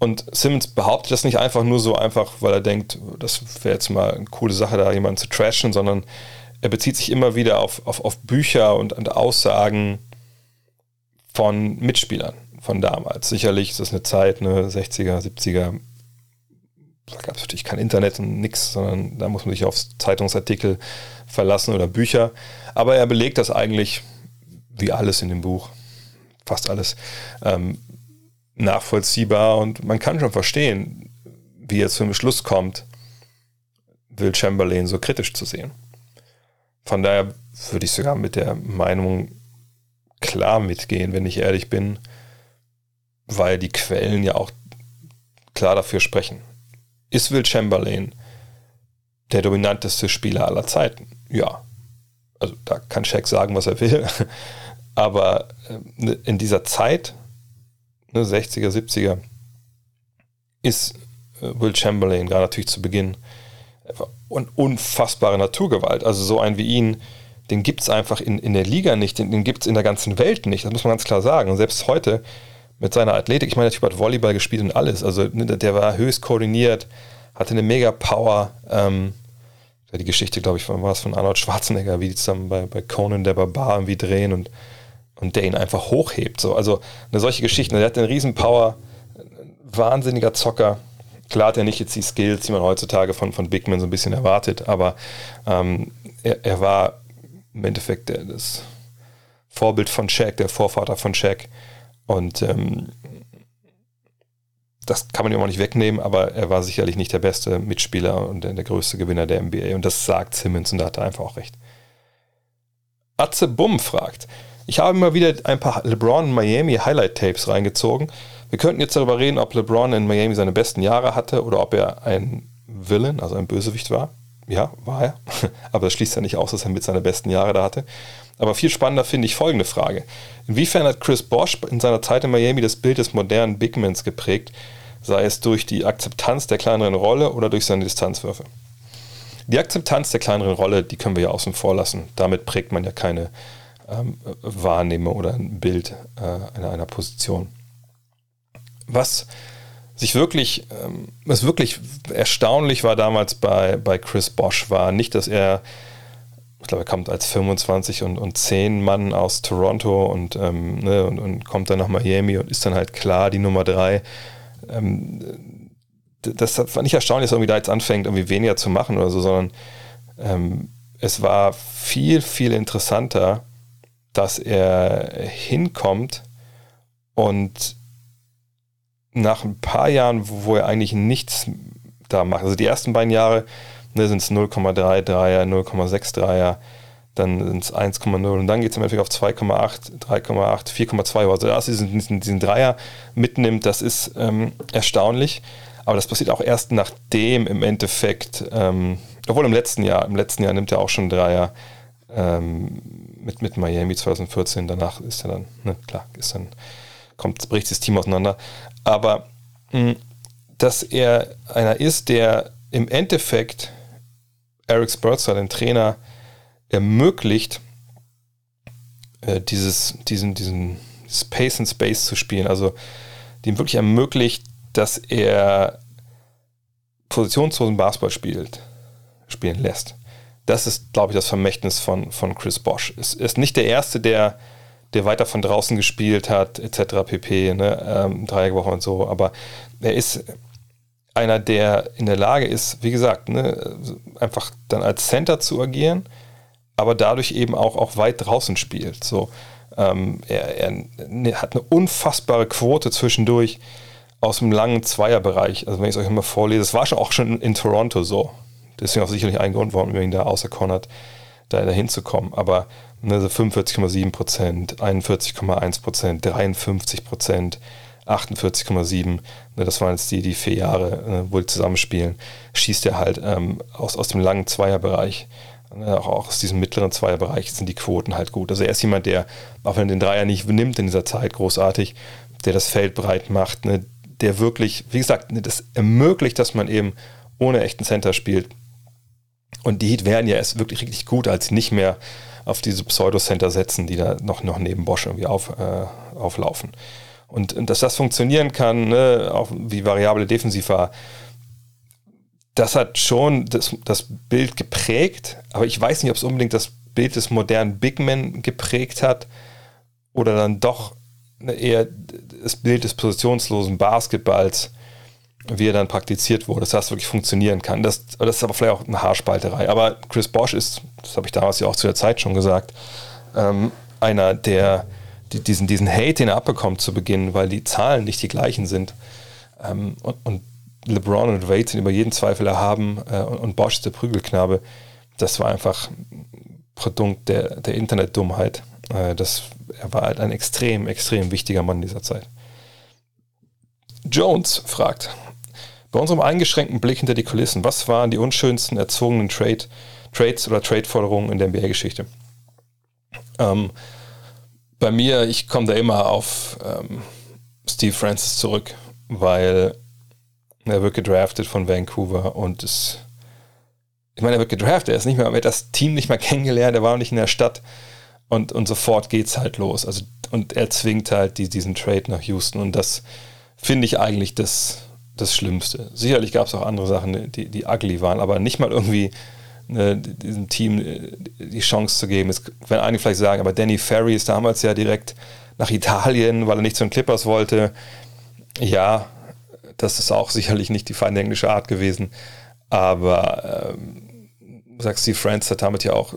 Speaker 1: Und Simmons behauptet das nicht einfach nur so einfach, weil er denkt, das wäre jetzt mal eine coole Sache, da jemanden zu trashen, sondern er bezieht sich immer wieder auf, auf, auf Bücher und, und Aussagen von Mitspielern von damals. Sicherlich ist das eine Zeit, eine 60er, 70er, da gab es natürlich kein Internet und nichts, sondern da muss man sich auf Zeitungsartikel verlassen oder Bücher. Aber er belegt das eigentlich, wie alles in dem Buch, fast alles, ähm, nachvollziehbar und man kann schon verstehen, wie er zum Schluss kommt, Will Chamberlain so kritisch zu sehen. Von daher würde ich sogar mit der Meinung klar mitgehen, wenn ich ehrlich bin, weil die Quellen ja auch klar dafür sprechen. Ist Will Chamberlain der dominanteste Spieler aller Zeiten? Ja. Also da kann Shaq sagen, was er will. <laughs> Aber äh, in dieser Zeit ne, 60er, 70er, ist äh, Will Chamberlain gerade natürlich zu Beginn und unfassbare Naturgewalt. Also so einen wie ihn, den gibt es einfach in, in der Liga nicht, den, den gibt es in der ganzen Welt nicht. Das muss man ganz klar sagen. Und selbst heute mit seiner Athletik, ich meine, der Typ hat Volleyball gespielt und alles. Also ne, der war höchst koordiniert, hatte eine mega Power. Ähm, die Geschichte, glaube ich, war es von Arnold Schwarzenegger, wie die zusammen bei, bei Conan der Barbar irgendwie drehen und und der ihn einfach hochhebt. So. Also eine solche Geschichte. Der hat eine riesen Power, wahnsinniger Zocker. Klar hat er nicht jetzt die Skills, die man heutzutage von, von Big Man so ein bisschen erwartet, aber ähm, er, er, war im Endeffekt der, das Vorbild von Shaq, der Vorvater von Shaq. Und ähm, das kann man ihm auch nicht wegnehmen, aber er war sicherlich nicht der beste Mitspieler und der, der größte Gewinner der NBA. Und das sagt Simmons und da hat er einfach auch recht. Atze Bumm fragt, ich habe immer wieder ein paar LeBron Miami Highlight Tapes reingezogen. Wir könnten jetzt darüber reden, ob LeBron in Miami seine besten Jahre hatte oder ob er ein Villain, also ein Bösewicht war. Ja, war er. <laughs> Aber das schließt ja nicht aus, dass er mit seine besten Jahre da hatte. Aber viel spannender finde ich folgende Frage. Inwiefern hat Chris Bosch in seiner Zeit in Miami das Bild des modernen Bigmans geprägt, sei es durch die Akzeptanz der kleineren Rolle oder durch seine Distanzwürfe? Die Akzeptanz der kleineren Rolle, die können wir ja außen vor lassen. Damit prägt man ja keine ähm, wahrnehme oder ein Bild äh, einer, einer Position. Was sich wirklich, ähm, was wirklich erstaunlich war damals bei, bei Chris Bosch, war nicht, dass er, ich glaube, er kommt als 25 und, und 10 Mann aus Toronto und, ähm, ne, und, und, kommt dann nach Miami und ist dann halt klar die Nummer 3. Ähm, das war nicht erstaunlich, dass er irgendwie da jetzt anfängt, irgendwie weniger zu machen oder so, sondern ähm, es war viel, viel interessanter, dass er hinkommt und nach ein paar Jahren, wo er eigentlich nichts da macht, also die ersten beiden Jahre ne, sind es 0,33er, 0,63er, dann sind es 1,0 und dann geht es im Endeffekt auf 2,8, 3,8, 4,2. Also dass er diesen, diesen Dreier mitnimmt, das ist ähm, erstaunlich. Aber das passiert auch erst nachdem im Endeffekt, ähm, obwohl im letzten Jahr, im letzten Jahr nimmt er auch schon Dreier. Ähm, mit, mit Miami 2014, danach ist er dann, ne, klar, ist dann, kommt, bricht das Team auseinander. Aber mh, dass er einer ist, der im Endeffekt Eric Spurzer, den Trainer, ermöglicht, äh, dieses, diesen, diesen Space and Space zu spielen, also dem wirklich ermöglicht, dass er positionslosen Basketball spielt, spielen lässt. Das ist, glaube ich, das Vermächtnis von, von Chris Bosch. Es ist nicht der Erste, der, der weiter von draußen gespielt hat, etc. pp. Ne? Ähm, Dreieckwoche und so, aber er ist einer, der in der Lage ist, wie gesagt, ne, einfach dann als Center zu agieren, aber dadurch eben auch, auch weit draußen spielt. So, ähm, er, er, hat eine unfassbare Quote zwischendurch aus dem langen Zweierbereich. Also wenn ich es euch mal vorlese, das war schon auch schon in Toronto so. Deswegen auch sicherlich ein Grund, warum ihn da außer Connard da hinzukommen. Aber ne, so 45,7 Prozent, 41,1 Prozent, 53 Prozent, 48,7, ne, das waren jetzt die, die vier Jahre, ne, wo die zusammenspielen, schießt er halt ähm, aus, aus dem langen Zweierbereich. Ne, auch, auch aus diesem mittleren Zweierbereich sind die Quoten halt gut. Also er ist jemand, der, auch wenn er den Dreier nicht nimmt in dieser Zeit, großartig, der das Feld breit macht, ne, der wirklich, wie gesagt, ne, das ermöglicht, dass man eben ohne echten Center spielt. Und die Heat werden ja erst wirklich richtig gut, als sie nicht mehr auf diese Pseudo-Center setzen, die da noch, noch neben Bosch irgendwie auf, äh, auflaufen. Und, und, dass das funktionieren kann, ne, auch wie variable defensiv war, das hat schon das, das Bild geprägt, aber ich weiß nicht, ob es unbedingt das Bild des modernen Big Men geprägt hat oder dann doch eher das Bild des positionslosen Basketballs, wie er dann praktiziert wurde, dass das wirklich funktionieren kann. Das, das ist aber vielleicht auch eine Haarspalterei. Aber Chris Bosch ist, das habe ich damals ja auch zu der Zeit schon gesagt, ähm, einer, der die, diesen, diesen Hate, den er abbekommt zu Beginn, weil die Zahlen nicht die gleichen sind. Ähm, und, und, LeBron und Wade sind über jeden Zweifel erhaben äh, und, und Bosch der Prügelknabe. Das war einfach Produkt der, der Internetdummheit. Äh, er war halt ein extrem, extrem wichtiger Mann dieser Zeit. Jones fragt, bei unserem eingeschränkten Blick hinter die Kulissen, was waren die unschönsten erzwungenen Trade, Trades oder Trade-Forderungen in der NBA-Geschichte? Ähm, bei mir, ich komme da immer auf ähm, Steve Francis zurück, weil er wird gedraftet von Vancouver und es, ich meine, er wird gedraftet, er ist nicht mehr, er hat das Team nicht mehr <laughs> kennengelernt, er war auch nicht in der Stadt und, und sofort es halt los. Also, und er zwingt halt die, diesen Trade nach Houston und das finde ich eigentlich das, das Schlimmste. Sicherlich gab es auch andere Sachen, die, die ugly waren, aber nicht mal irgendwie ne, diesem Team äh, die Chance zu geben. Es werden einige vielleicht sagen, aber Danny Ferry ist damals ja direkt nach Italien, weil er nicht zu den Clippers wollte. Ja, das ist auch sicherlich nicht die feine englische Art gewesen. Aber ähm, sagst Steve Francis hat damit ja auch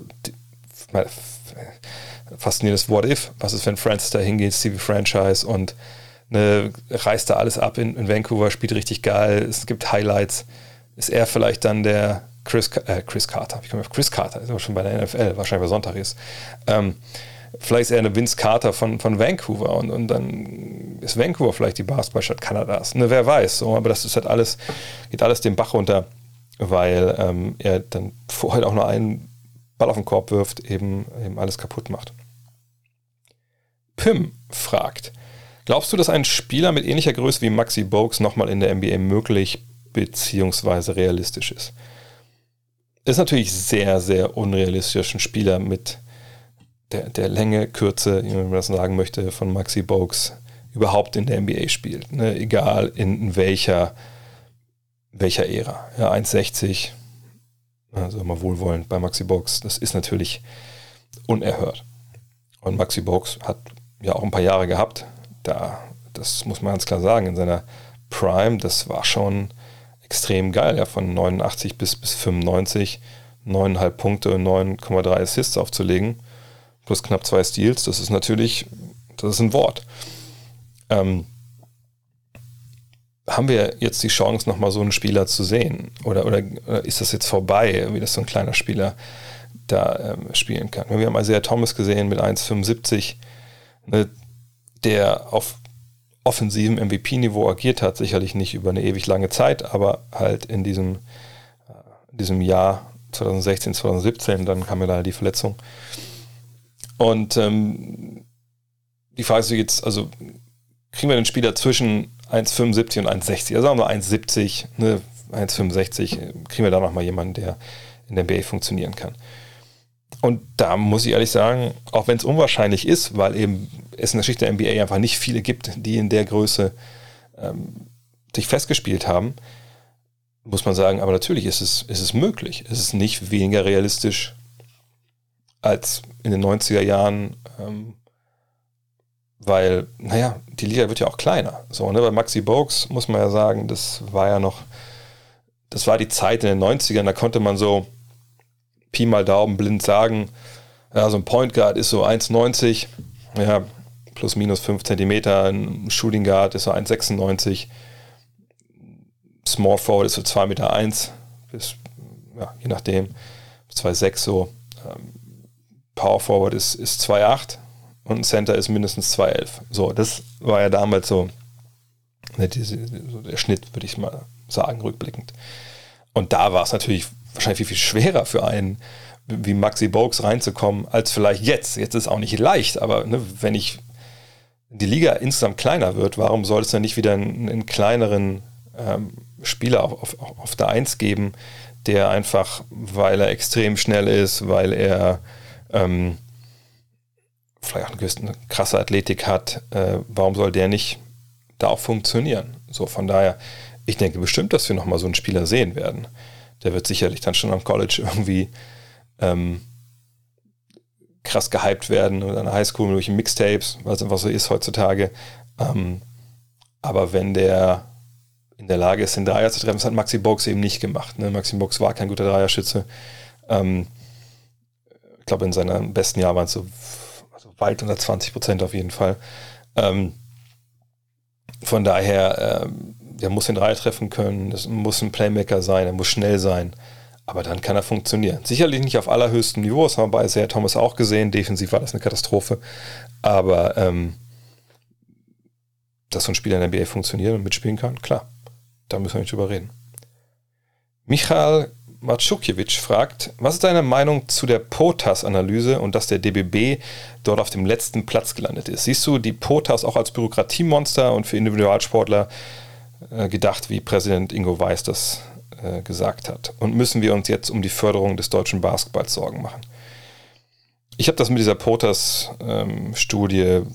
Speaker 1: faszinierendes What If. Was ist, wenn Francis da hingeht, Stevie Franchise und ne, reißt da alles ab in, in, Vancouver, spielt richtig geil, es gibt Highlights. Ist er vielleicht dann der Chris, äh, Chris Carter? Ich komme auf Chris Carter, ist aber schon bei der NFL, wahrscheinlich weil Sonntag ist. Ähm, vielleicht ist er eine Vince Carter von, von Vancouver und, und dann ist Vancouver vielleicht die Basketballstadt Kanadas. Ne, wer weiß, so, aber das ist halt alles, geht alles den Bach runter, weil ähm, er dann vorher auch nur einen Ball auf den Korb wirft, eben, eben alles kaputt macht. Pim fragt, glaubst du, dass ein Spieler mit ähnlicher Größe wie Maxi Bogues nochmal in der NBA möglich bzw. realistisch ist? Ist natürlich sehr, sehr unrealistisch, ein Spieler mit der, der Länge, Kürze, wie man das sagen möchte, von Maxi Bogues überhaupt in der NBA spielt. Ne? Egal in, welcher, welcher Ära. Ja, 1,60, also immer wohlwollend bei Maxi Bogues, das ist natürlich unerhört. Und Maxi Bogues hat ja auch ein paar Jahre gehabt. Da, das muss man ganz klar sagen, in seiner Prime, das war schon extrem geil, ja, von 89 bis, bis 95, 9,5 Punkte und 9,3 Assists aufzulegen, plus knapp zwei Steals, das ist natürlich, das ist ein Wort. Ähm, haben wir jetzt die Chance, nochmal so einen Spieler zu sehen? Oder, oder, ist das jetzt vorbei, wie das so ein kleiner Spieler da ähm, spielen kann? Wir haben Isaiah Thomas gesehen mit 1,75 ne, der auf offensivem MVP-Niveau agiert hat, sicherlich nicht über eine ewig lange Zeit, aber halt in diesem, äh, in diesem Jahr 2016, 2017, dann kam ja da die Verletzung. Und ähm, die Frage ist jetzt, also kriegen wir den Spieler zwischen 1,75 und 1,60, also sagen wir 1,70, ne, 1,65, kriegen wir da nochmal jemanden, der in der NBA funktionieren kann. Und da muss ich ehrlich sagen, auch wenn es unwahrscheinlich ist, weil eben es in der Geschichte der NBA einfach nicht viele gibt, die in der Größe ähm, sich festgespielt haben, muss man sagen, aber natürlich ist es, ist es möglich. Es ist nicht weniger realistisch als in den 90er Jahren, ähm, weil, naja, die Liga wird ja auch kleiner. So, ne? Bei Maxi Bogues muss man ja sagen, das war ja noch, das war die Zeit in den 90ern, da konnte man so Pi mal Daumen blind sagen, ja, so ein Point Guard ist so 1,90, ja, plus minus 5 Zentimeter, ein Shooting Guard ist so 1,96, Small Forward ist so 2,1 Meter, 1, bis, ja, je nachdem, 2,6 so. Ähm, Power Forward ist, ist 2,8 und ein Center ist mindestens 2,11. So, das war ja damals ne, so der Schnitt, würde ich mal sagen, rückblickend. Und da war es natürlich wahrscheinlich viel, viel schwerer für einen wie Maxi Bogues reinzukommen, als vielleicht jetzt. Jetzt ist es auch nicht leicht, aber ne, wenn ich die Liga insgesamt kleiner wird, warum soll es dann nicht wieder einen, einen kleineren ähm, Spieler auf, auf, auf der Eins geben, der einfach, weil er extrem schnell ist, weil er ähm, vielleicht auch eine, eine krasse Athletik hat, äh, warum soll der nicht da auch funktionieren? So, von daher, ich denke bestimmt, dass wir nochmal so einen Spieler sehen werden. Der wird sicherlich dann schon am College irgendwie ähm, krass gehypt werden oder an der Highschool durch Mixtapes, weil es einfach so ist heutzutage. Ähm, aber wenn der in der Lage ist, den Dreier zu treffen, das hat Maxi Box eben nicht gemacht. Ne? Maxi Box war kein guter Dreierschütze. Ähm, ich glaube, in seinem besten Jahr waren es so also weit unter 20 Prozent auf jeden Fall. Ähm, von daher, ähm, der muss den Dreier treffen können, das muss ein Playmaker sein, er muss schnell sein. Aber dann kann er funktionieren. Sicherlich nicht auf allerhöchstem Niveau, das haben wir bei Isaiah Thomas auch gesehen. Defensiv war das eine Katastrophe. Aber ähm, dass so ein Spieler in der NBA funktioniert und mitspielen kann, klar. Da müssen wir nicht drüber reden. Michal Matschukjewitsch fragt, was ist deine Meinung zu der POTAS-Analyse und dass der DBB dort auf dem letzten Platz gelandet ist? Siehst du die POTAS auch als Bürokratiemonster und für Individualsportler gedacht, wie Präsident Ingo Weiß das äh, gesagt hat? Und müssen wir uns jetzt um die Förderung des deutschen Basketballs Sorgen machen? Ich habe das mit dieser POTAS-Studie ähm,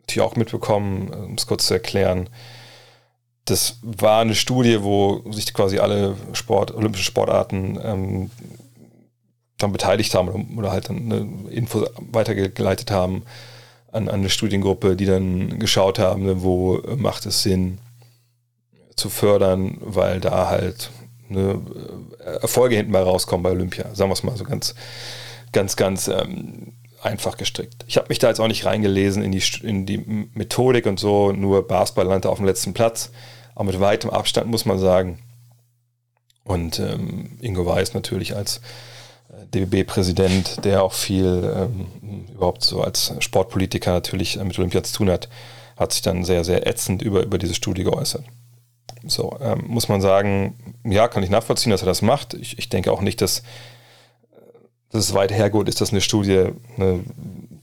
Speaker 1: natürlich auch mitbekommen, um es kurz zu erklären das war eine Studie, wo sich quasi alle Sport, olympischen Sportarten ähm, dann beteiligt haben oder, halt dann eine Info weitergeleitet haben an, an, eine Studiengruppe, die dann geschaut haben, wo macht es Sinn zu fördern, weil da halt ne, Erfolge hinten mal rauskommen bei Olympia. Sagen wir es mal so ganz, ganz, ganz ähm, einfach gestrickt. Ich habe mich da jetzt auch nicht reingelesen in die, in die Methodik und so, nur Basketball landete auf dem letzten Platz aber mit weitem Abstand muss man sagen. Und ähm, Ingo Weiß natürlich als äh, DBB-Präsident, der auch viel ähm, überhaupt so als Sportpolitiker natürlich mit Olympia zu tun hat, hat sich dann sehr, sehr ätzend über, über diese Studie geäußert. So, ähm, muss man sagen, ja, kann ich nachvollziehen, dass er das macht. Ich, ich denke auch nicht, dass, dass es weit hergeholt ist, dass eine Studie eine,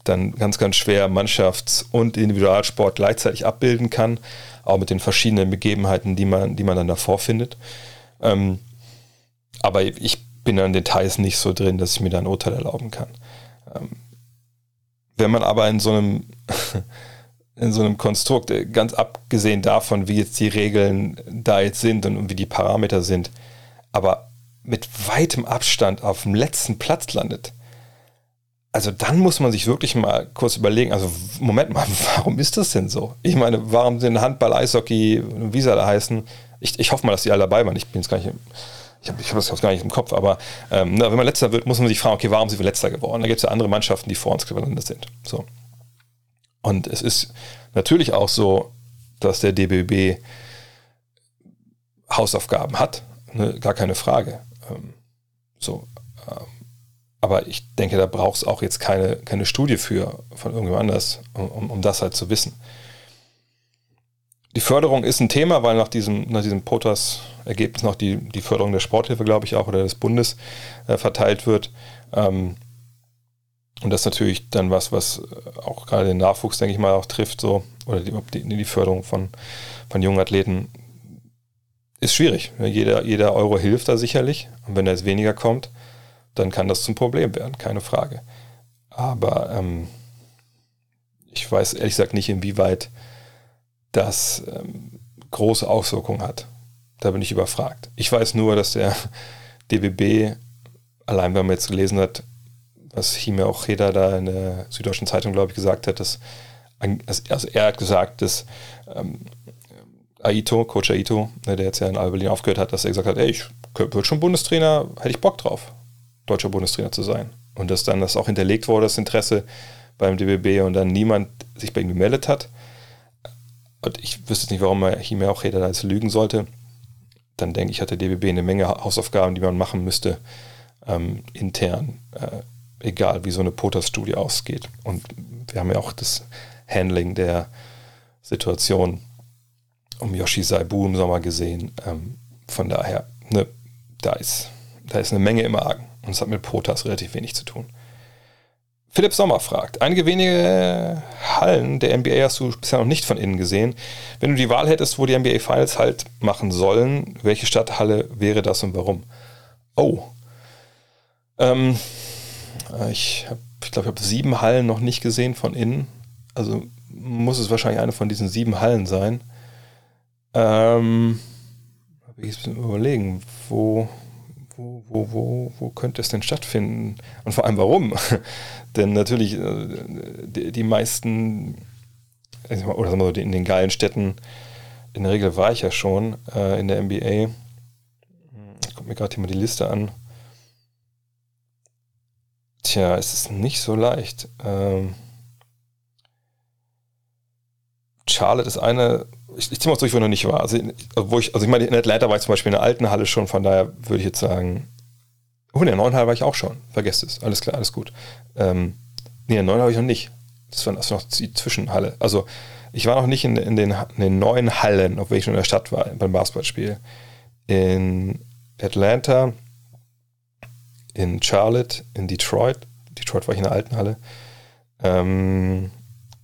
Speaker 1: dann ganz, ganz schwer Mannschafts- und Individualsport gleichzeitig abbilden kann auch mit den verschiedenen Begebenheiten, die man, die man dann davor findet. Ähm, aber ich bin an Details nicht so drin, dass ich mir da ein Urteil erlauben kann. Ähm, wenn man aber in so einem <laughs> in so einem Konstrukt, äh, ganz abgesehen davon, wie jetzt die Regeln da jetzt sind und wie die Parameter sind, aber mit weitem Abstand auf dem letzten Platz landet, also dann muss man sich wirklich mal kurz überlegen, also Moment mal, <laughs> warum ist das denn so? Ich meine, warum sind Handball, Eishockey, wie sie alle heißen? Ich, ich hoffe mal, dass die alle dabei waren. Ich bin jetzt gar nicht, ich habe hab das gar nicht im Kopf, aber ähm, na, wenn man letzter wird, muss man sich fragen, okay, warum sind wir letzter geworden? Da gibt es ja andere Mannschaften, die vor uns gelandet sind. So. Und es ist natürlich auch so, dass der DBB Hausaufgaben hat, ne? gar keine Frage. Ähm, so, ähm, aber ich denke, da braucht es auch jetzt keine, keine Studie für von irgendjemand anders, um, um das halt zu wissen. Die Förderung ist ein Thema, weil nach diesem, nach diesem POTAS-Ergebnis noch die, die Förderung der Sporthilfe, glaube ich, auch oder des Bundes äh, verteilt wird. Ähm, und das ist natürlich dann was, was auch gerade den Nachwuchs, denke ich mal, auch trifft, so, oder die, die, die Förderung von, von jungen Athleten ist schwierig. Jeder, jeder Euro hilft da sicherlich. Und wenn da jetzt weniger kommt, dann kann das zum Problem werden, keine Frage. Aber ähm, ich weiß ehrlich gesagt nicht, inwieweit das ähm, große Auswirkungen hat. Da bin ich überfragt. Ich weiß nur, dass der <laughs> DBB, allein wenn man jetzt gelesen hat, was Hime auch Heda da in der Süddeutschen Zeitung, glaube ich, gesagt hat, dass, also er hat gesagt, dass ähm, Aito, Coach Aito, ne, der jetzt ja in Alberlin aufgehört hat, dass er gesagt hat, ey, ich würde schon Bundestrainer, hätte ich Bock drauf, deutscher Bundestrainer zu sein. Und dass dann das auch hinterlegt wurde, das Interesse beim DBB und dann niemand sich bei ihm gemeldet hat. Und ich wüsste nicht, warum er Hime auch Heda da jetzt lügen sollte. Dann denke ich, hat der DBB eine Menge Hausaufgaben, die man machen müsste, ähm, intern, äh, egal wie so eine POTAS-Studie ausgeht. Und wir haben ja auch das Handling der Situation um Yoshi Saibu im Sommer gesehen. Ähm, von daher, ne, da, ist, da ist eine Menge im Argen. Und es hat mit POTAS relativ wenig zu tun. Philipp Sommer fragt, einige wenige Hallen der NBA hast du bisher noch nicht von innen gesehen. Wenn du die Wahl hättest, wo die NBA Finals halt machen sollen, welche Stadthalle wäre das und warum? Oh. Ähm, ich glaube, ich, glaub, ich habe sieben Hallen noch nicht gesehen von innen. Also muss es wahrscheinlich eine von diesen sieben Hallen sein. Ähm, ich jetzt überlegen, wo, wo, wo, wo, wo könnte es denn stattfinden? Und vor allem warum? <laughs> denn natürlich äh, die, die meisten, oder sagen wir so, in den geilen Städten, in der Regel war ich ja schon äh, in der NBA. Ich gucke mir gerade hier mal die Liste an. Tja, es ist nicht so leicht. Ähm, Charlotte ist eine, ich, ich ziehe mal durch, wo ich noch nicht war. Also, wo ich, also ich meine, in Atlanta war ich zum Beispiel in der alten Halle schon, von daher würde ich jetzt sagen, oh, in der neuen Halle war ich auch schon. Vergesst es. Alles klar, alles gut. Ähm, nee, in der neuen habe ich noch nicht. Das war, das war noch die Zwischenhalle. Also ich war noch nicht in, in, den, in den neuen Hallen, auf welchen in der Stadt war, beim Basketballspiel. In Atlanta, in Charlotte, in Detroit. Detroit war ich in der alten Halle. Ähm,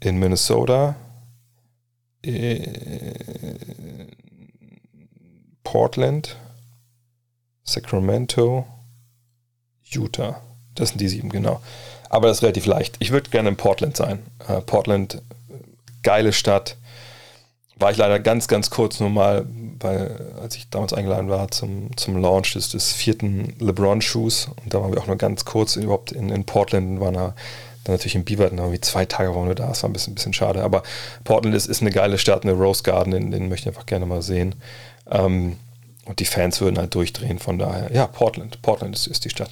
Speaker 1: in Minnesota, Portland, Sacramento, Utah. Das sind die sieben, genau. Aber das ist relativ leicht. Ich würde gerne in Portland sein. Uh, Portland, geile Stadt. War ich leider ganz, ganz kurz nur mal, weil, als ich damals eingeladen war zum, zum Launch des, des vierten LeBron-Shoes. Und da waren wir auch nur ganz kurz überhaupt in, in Portland und waren da dann natürlich in Beaverton, irgendwie zwei Tage waren wir da, das war ein bisschen, bisschen schade. Aber Portland ist, ist eine geile Stadt, eine Rose Garden, den, den möchte ich einfach gerne mal sehen. Ähm, und die Fans würden halt durchdrehen, von daher, ja, Portland, Portland ist, ist die Stadt.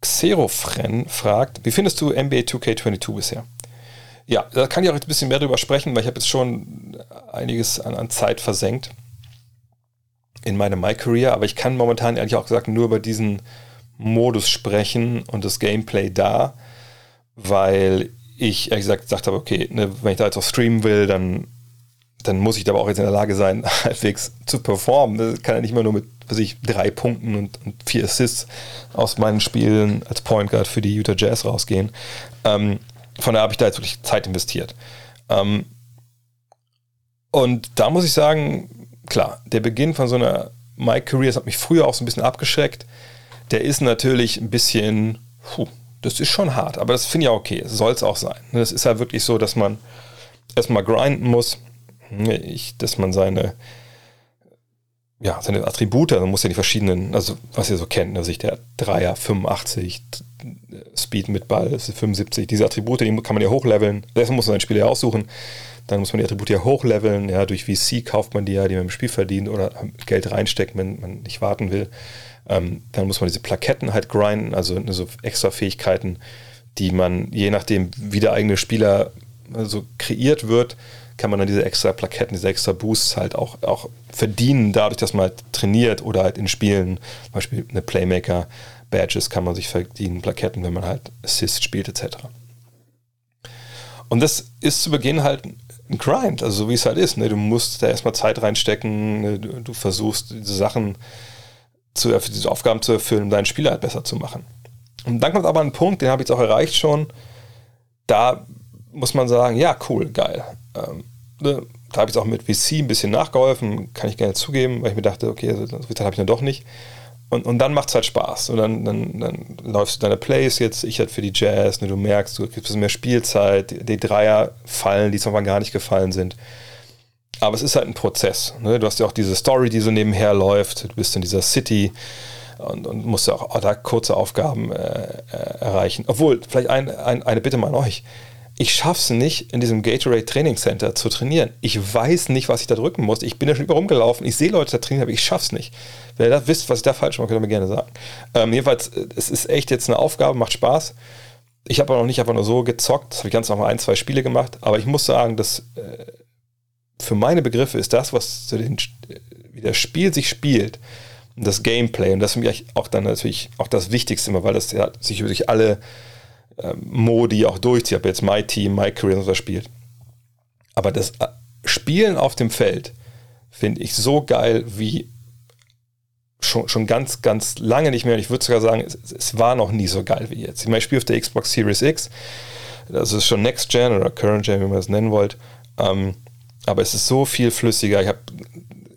Speaker 1: Xerofren fragt, wie findest du NBA 2K22 bisher? Ja, da kann ich auch ein bisschen mehr drüber sprechen, weil ich habe jetzt schon einiges an, an Zeit versenkt in meinem My Career, aber ich kann momentan ehrlich auch gesagt nur über diesen Modus sprechen und das Gameplay da, weil ich ehrlich gesagt gesagt habe, okay, ne, wenn ich da jetzt auch streamen will, dann, dann muss ich da aber auch jetzt in der Lage sein, <laughs> halbwegs zu performen. Das kann ja nicht immer nur mit was ich, drei Punkten und, und, vier Assists aus meinen Spielen als Point Guard für die Utah Jazz rausgehen. Ähm, von daher habe ich da jetzt wirklich Zeit investiert. Ähm, und da muss ich sagen, klar, der Beginn von so einer My Career, das hat mich früher auch so ein bisschen abgeschreckt der ist natürlich ein bisschen, puh, das ist schon hart, aber das finde ich auch okay, soll es auch sein. Das ist halt wirklich so, dass man erstmal grinden muss, ich, dass man seine, ja, seine Attribute, man muss ja die verschiedenen, also was ihr so kennt, also ich der Dreier 85, Speed mit Ball ist 75, diese Attribute, die kann man ja hochleveln, deswegen muss man sein Spiel ja aussuchen, dann muss man die Attribute ja hochleveln, ja, durch VC kauft man die ja, die man im Spiel verdient oder Geld reinsteckt, wenn man nicht warten will. Ähm, dann muss man diese Plaketten halt grinden, also so extra Fähigkeiten, die man je nachdem, wie der eigene Spieler also kreiert wird, kann man dann diese extra Plaketten, diese extra Boosts halt auch, auch verdienen, dadurch, dass man halt trainiert oder halt in Spielen, zum Beispiel eine Playmaker, Badges kann man sich verdienen, Plaketten, wenn man halt Assist spielt, etc. Und das ist zu Beginn halt ein Grind, also so wie es halt ist. Ne? Du musst da erstmal Zeit reinstecken, ne? du, du, versuchst diese Sachen zu, diese Aufgaben zu erfüllen, um deinen Spieler halt besser zu machen. Und dann kommt aber ein Punkt, den habe ich jetzt auch erreicht schon. Da muss man sagen, ja, cool, geil. Ähm, ne, da habe ich auch mit VC ein bisschen nachgeholfen, kann ich gerne zugeben, weil ich mir dachte, okay, so viel Zeit habe ich dann doch nicht. Und, und dann macht es halt Spaß. Und dann, dann, dann läufst du deine Plays jetzt, ich halt für die Jazz, ne, du merkst, du kriegst mehr Spielzeit, die, Dreier fallen, die zwar gar nicht gefallen sind. Aber es ist halt ein Prozess. Ne? Du hast ja auch diese Story, die so nebenher läuft. Du bist in dieser City und, und musst ja auch da kurze Aufgaben äh, äh, erreichen. Obwohl, vielleicht ein, ein, eine Bitte mal an euch ich schaffe es nicht, in diesem Gatorade Training Center zu trainieren. Ich weiß nicht, was ich da drücken muss. Ich bin ja schon über rumgelaufen. Ich sehe Leute da trainieren, aber ich schaffe es nicht. Wenn ihr da wisst, was ich da falsch mache, könnt ihr mir gerne sagen. Ähm, jedenfalls, äh, es ist echt jetzt eine Aufgabe, macht Spaß. Ich habe auch noch nicht einfach nur so gezockt. Das habe ich ganz normal ein, zwei Spiele gemacht. Aber ich muss sagen, dass äh, für meine Begriffe ist das, was zu den, wie das Spiel sich spielt, das Gameplay, und das ist für mich auch dann natürlich auch das Wichtigste immer, weil das ja sich über sich alle Modi auch durchzieht. Ich habe jetzt My Team, My Career und so spielt. Aber das äh, Spielen auf dem Feld finde ich so geil wie schon, schon ganz, ganz lange nicht mehr. Und ich würde sogar sagen, es, es, war noch nie so geil wie jetzt. Ich meine, ich spiele auf der Xbox Series X. Das ist schon Next Gen oder Current Gen, wie man es nennen wollt. Ähm, aber es ist so viel flüssiger. Ich habe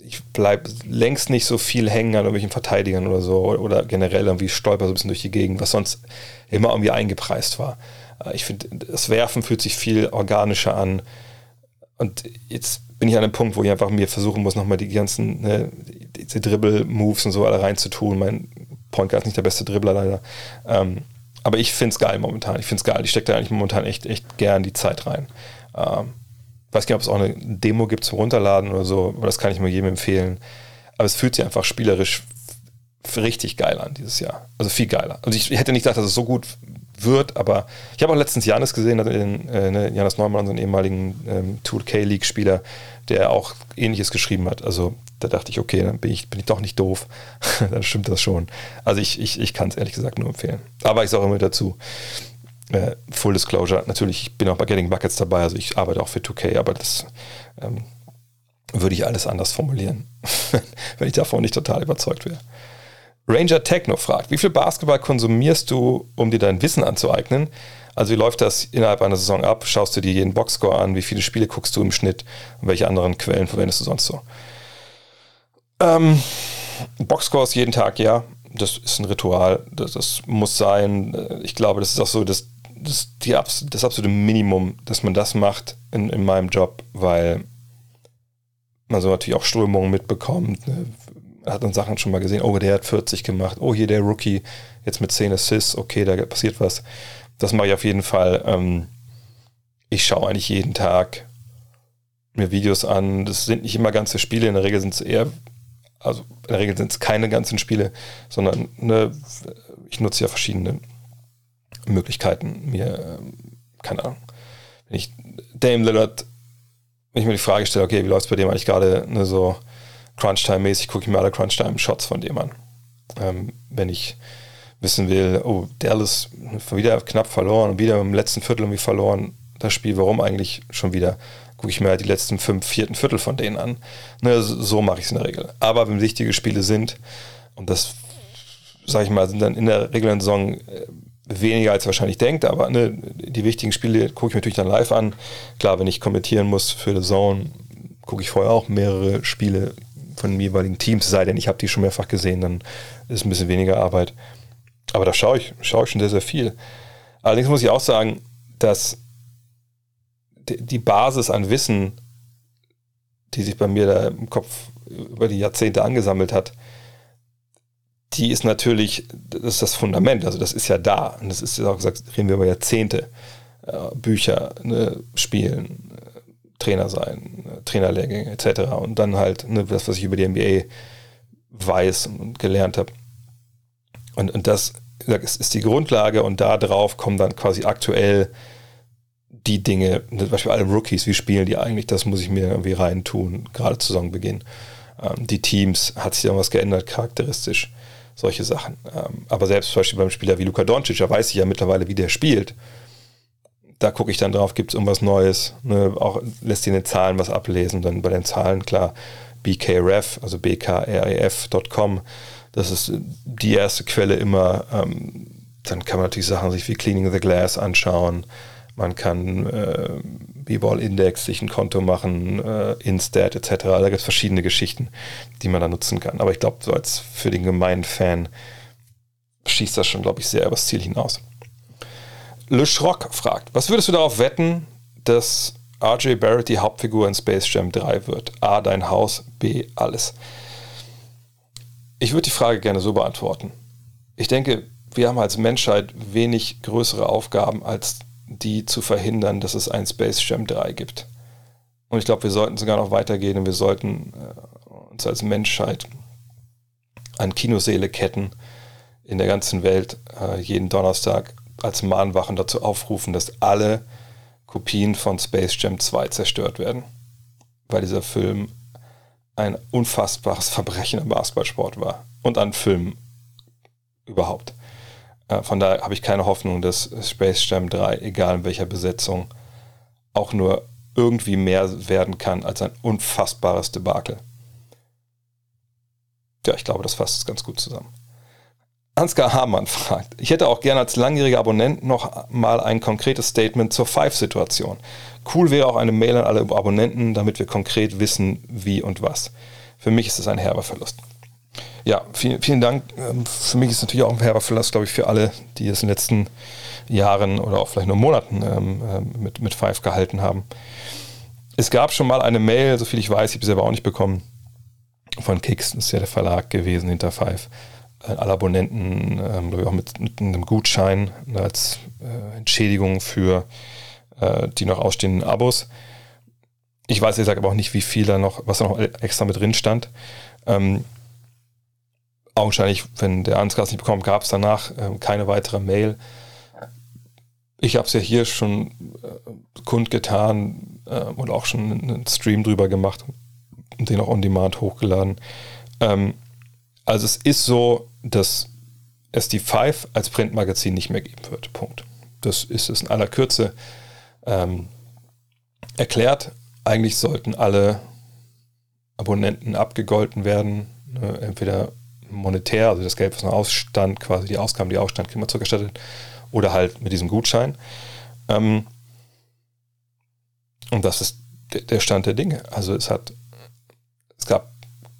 Speaker 1: ich bleibe längst nicht so viel hängen an irgendwelchen Verteidigern oder so oder generell irgendwie stolper so ein bisschen durch die Gegend, was sonst immer irgendwie eingepreist war. Äh, ich finde, das Werfen fühlt sich viel organischer an. Und jetzt bin ich an einem Punkt, wo ich einfach mir versuchen muss, nochmal die ganzen, ne, diese Dribble-Moves und so alle reinzutun. Mein Point Guard ist nicht der beste Dribbler leider. Ähm, aber ich finde es geil momentan. Ich finde es geil. Ich stecke da eigentlich momentan echt, echt gern die Zeit rein. Ähm, weiß nicht, ob es auch eine Demo gibt zum Runterladen oder so, aber das kann ich mir jedem empfehlen. Aber es fühlt sich einfach spielerisch richtig geil an dieses Jahr. Also viel geiler. Also ich hätte nicht gedacht, dass es so gut wird, aber ich habe auch letztens Janis gesehen, den, äh, ne, Janis Neumann, unseren ehemaligen ähm, 2K-League-Spieler, der auch ähnliches geschrieben hat. Also da dachte ich, okay, dann bin ich, bin ich doch nicht doof. <laughs> dann stimmt das schon. Also ich, ich, ich kann es ehrlich gesagt nur empfehlen. Aber ich sage immer dazu, äh, Full Disclosure, natürlich, ich bin auch bei Getting Buckets dabei, also ich arbeite auch für 2K, aber das ähm, würde ich alles anders formulieren, <laughs> wenn ich davon nicht total überzeugt wäre. Ranger Techno fragt, wie viel Basketball konsumierst du, um dir dein Wissen anzueignen? Also wie läuft das innerhalb einer Saison ab? Schaust du dir jeden Boxscore an? Wie viele Spiele guckst du im Schnitt? Und welche anderen Quellen verwendest du sonst so? Ähm, Boxscores jeden Tag, ja. Das ist ein Ritual. Das, das, muss sein. Ich glaube, das ist auch so das, das, die, das absolute Minimum, dass man das macht in, in meinem Job, weil man so natürlich auch Strömungen mitbekommt. Ne? hat dann Sachen schon mal gesehen, oh, der hat 40 gemacht, oh, hier der Rookie, jetzt mit 10 Assists, okay, da passiert was. Das mache ich auf jeden Fall. Ähm, ich schaue eigentlich jeden Tag mir Videos an. Das sind nicht immer ganze Spiele, in der Regel sind es eher, also in der Regel sind es keine ganzen Spiele, sondern ne, ich nutze ja verschiedene Möglichkeiten, mir, ähm, keine Ahnung, wenn ich Dame Lillard, wenn ich mir die Frage stelle, okay, wie läuft es bei dem eigentlich gerade ne, so Crunchtime-mäßig gucke ich mir alle Crunchtime-Shots von dem an. Ähm, wenn ich wissen will, oh, Dallas wieder knapp verloren und wieder im letzten Viertel irgendwie verloren, das Spiel, warum eigentlich schon wieder, gucke ich mir halt die letzten fünf, vierten Viertel von denen an. Ne, so mache ich es in der Regel. Aber wenn wichtige Spiele sind, und das, sage ich mal, sind dann in der regulären Saison äh, weniger als wahrscheinlich denkt, aber ne, die wichtigen Spiele gucke ich mir natürlich dann live an. Klar, wenn ich kommentieren muss für The Zone, gucke ich vorher auch mehrere Spiele von den jeweiligen Teams, sei denn ich habe die schon mehrfach gesehen, dann ist ein bisschen weniger Arbeit. Aber da schaue ich, schaue ich schon sehr, sehr viel. Allerdings muss ich auch sagen, dass die Basis an Wissen, die sich bei mir da im Kopf über die Jahrzehnte angesammelt hat, die ist natürlich, das ist das Fundament, also das ist ja da. Und das ist ja auch gesagt, reden wir über Jahrzehnte. Äh, Bücher, ne, Spielen, Trainer sein, Trainerlehrgänge etc. Und dann halt ne, das, was ich über die NBA weiß und gelernt habe. Und, und das ist, ist die Grundlage und da drauf kommen dann quasi aktuell die Dinge, ne, zum Beispiel alle Rookies, wie spielen die eigentlich, das muss ich mir irgendwie reintun, gerade zu Saisonbeginn. Ähm, die Teams, hat sich da was geändert, charakteristisch, solche Sachen. Ähm, aber selbst zum Beispiel beim Spieler wie Luka Doncic, da weiß ich ja mittlerweile, wie der spielt da gucke ich dann drauf, gibt es irgendwas Neues, ne? auch lässt sich in den Zahlen was ablesen, dann bei den Zahlen klar bkref, also bkref.com, das ist die erste Quelle immer, ähm, dann kann man natürlich Sachen sich wie Cleaning the Glass anschauen, man kann äh, B-Ball-Index, sich ein Konto machen, äh, Instat etc. Da gibt es verschiedene Geschichten, die man da nutzen kann. Aber ich glaube, so als für den gemeinen Fan schießt das schon, glaube ich, sehr übers Ziel hinaus. Le Schrock fragt, was würdest du darauf wetten, dass RJ Barrett die Hauptfigur in Space Jam 3 wird? A, dein Haus, B, alles. Ich würde die Frage gerne so beantworten. Ich denke, wir haben als Menschheit wenig größere Aufgaben, als die zu verhindern, dass es ein Space Jam 3 gibt. Und ich glaube, wir sollten sogar noch weitergehen und wir sollten äh, uns als Menschheit an Kinoseele ketten in der ganzen Welt äh, jeden Donnerstag als Mahnwachen dazu aufrufen, dass alle Kopien von Space Jam 2 zerstört werden. Weil dieser Film ein unfassbares Verbrechen im Basketballsport war und an Filmen überhaupt. Äh, von daher habe ich keine Hoffnung, dass Space Jam 3, egal in welcher Besetzung, auch nur irgendwie mehr werden kann als ein unfassbares Debakel. Ja, ich glaube, das fasst es ganz gut zusammen. Ansgar Hamann <laughs> fragt, ich hätte auch gerne als langjähriger Abonnent noch mal ein konkretes Statement zur Five-Situation. Cool wäre auch eine Mail an alle Abonnenten, damit wir konkret wissen, wie und was. Für mich ist es ein herber Verlust. Ja, vielen, vielen Dank. Ähm, für mich ist natürlich auch ein herber Verlust, glaube ich, für alle, die es in den letzten Jahren oder auch vielleicht nur Monaten ähm, ähm, mit, mit Five gehalten haben. Es gab schon mal eine Mail, soviel ich weiß, ich habe sie selber auch nicht bekommen, von Kicks, das ist ja der Verlag gewesen hinter Five äh, alle Abonnenten, ähm, auch mit, mit, einem Gutschein als äh, Entschädigung für äh, die noch ausstehenden Abos. Ich weiß, ich sage aber auch nicht, wie viel da noch, was da noch extra mit drin stand. Ähm, augenscheinlich, wenn der Ansgar es nicht bekommt, gab es danach äh, keine weitere Mail. Ich habe es ja hier schon äh, kundgetan äh, und auch schon einen Stream drüber gemacht und den auch on demand hochgeladen. Ähm, also es ist so, dass es die Five als Printmagazin nicht mehr geben wird. Punkt. Das ist es in aller Kürze ähm, erklärt. Eigentlich sollten alle Abonnenten abgegolten werden, ne? entweder monetär, also das Geld, was noch ausstand, quasi die Ausgaben, die ausstand, kriegen wir zurückerstattet, oder halt mit diesem Gutschein. Ähm, und das ist der Stand der Dinge. Also es hat, es gab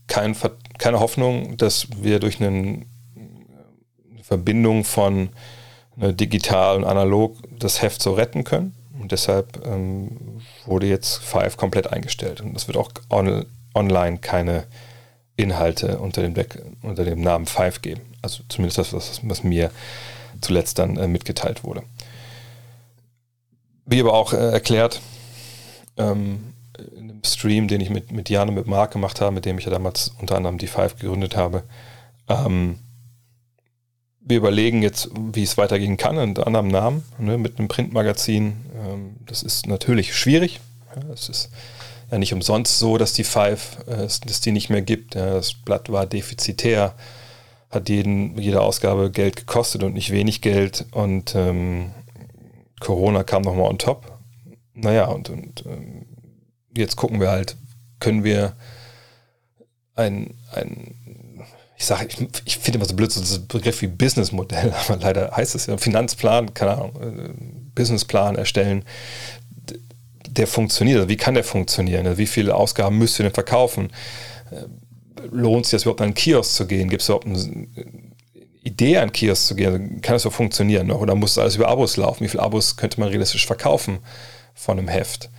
Speaker 1: kein, keine Hoffnung, dass wir durch einen, eine Verbindung von ne, digital und analog das Heft so retten können. Und deshalb ähm, wurde jetzt Five komplett eingestellt. Und es wird auch on, online keine Inhalte unter dem, Deck, unter dem Namen Five geben. Also zumindest das, was, was mir zuletzt dann äh, mitgeteilt wurde. Wie aber auch äh, erklärt, ähm, in einem Stream, den ich mit, mit Jan und mit Marc gemacht habe, mit dem ich ja damals unter anderem die Five gegründet habe. Ähm, wir überlegen jetzt, wie es weitergehen kann, unter anderem Namen, ne, mit einem Printmagazin. Ähm, das ist natürlich schwierig. Es ist ja nicht umsonst so, dass die Five, äh, dass die nicht mehr gibt. Das Blatt war defizitär, hat jeden, jede Ausgabe Geld gekostet und nicht wenig Geld. Und ähm, Corona kam nochmal on top. Naja, und, und ähm, jetzt gucken wir halt, können wir ein, ein ich sage, ich, ich finde immer so blöd, so ein Begriff wie Businessmodell, <laughs> aber leider heißt es ja Finanzplan, keine Ahnung, äh, Businessplan erstellen, der funktioniert. Also wie kann der funktionieren? Also wie viele Ausgaben müsst ihr denn verkaufen? Äh, lohnt es sich überhaupt an einen Kiosk zu gehen? Gibt es überhaupt eine Idee, an einen Kiosk zu gehen? Also kann das so funktionieren? Oder muss alles über Abos laufen? Wie viele Abos könnte man realistisch verkaufen von einem Heft?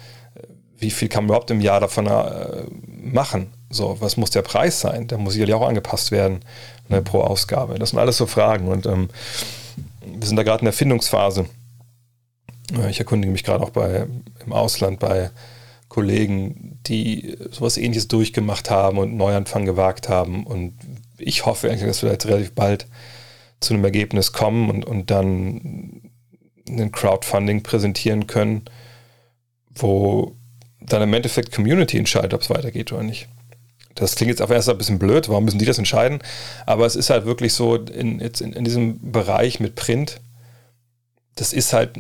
Speaker 1: wie viel kann man überhaupt im Jahr davon äh, machen? So, was muss der Preis sein? Der muss sicherlich auch angepasst werden ne, pro Ausgabe. Das sind alles so Fragen und ähm, wir sind da gerade in der Findungsphase. Ich erkundige mich gerade auch bei, im Ausland bei Kollegen, die sowas ähnliches durchgemacht haben und Neuanfang gewagt haben. Und ich hoffe eigentlich, dass wir jetzt relativ bald zu einem Ergebnis kommen und, und dann ein Crowdfunding präsentieren können, wo dann im Endeffekt Community entscheidet, ob es weitergeht oder nicht. Das klingt jetzt auf erst ein bisschen blöd, warum müssen die das entscheiden? Aber es ist halt wirklich so, in, jetzt in, in diesem Bereich mit Print, das ist halt,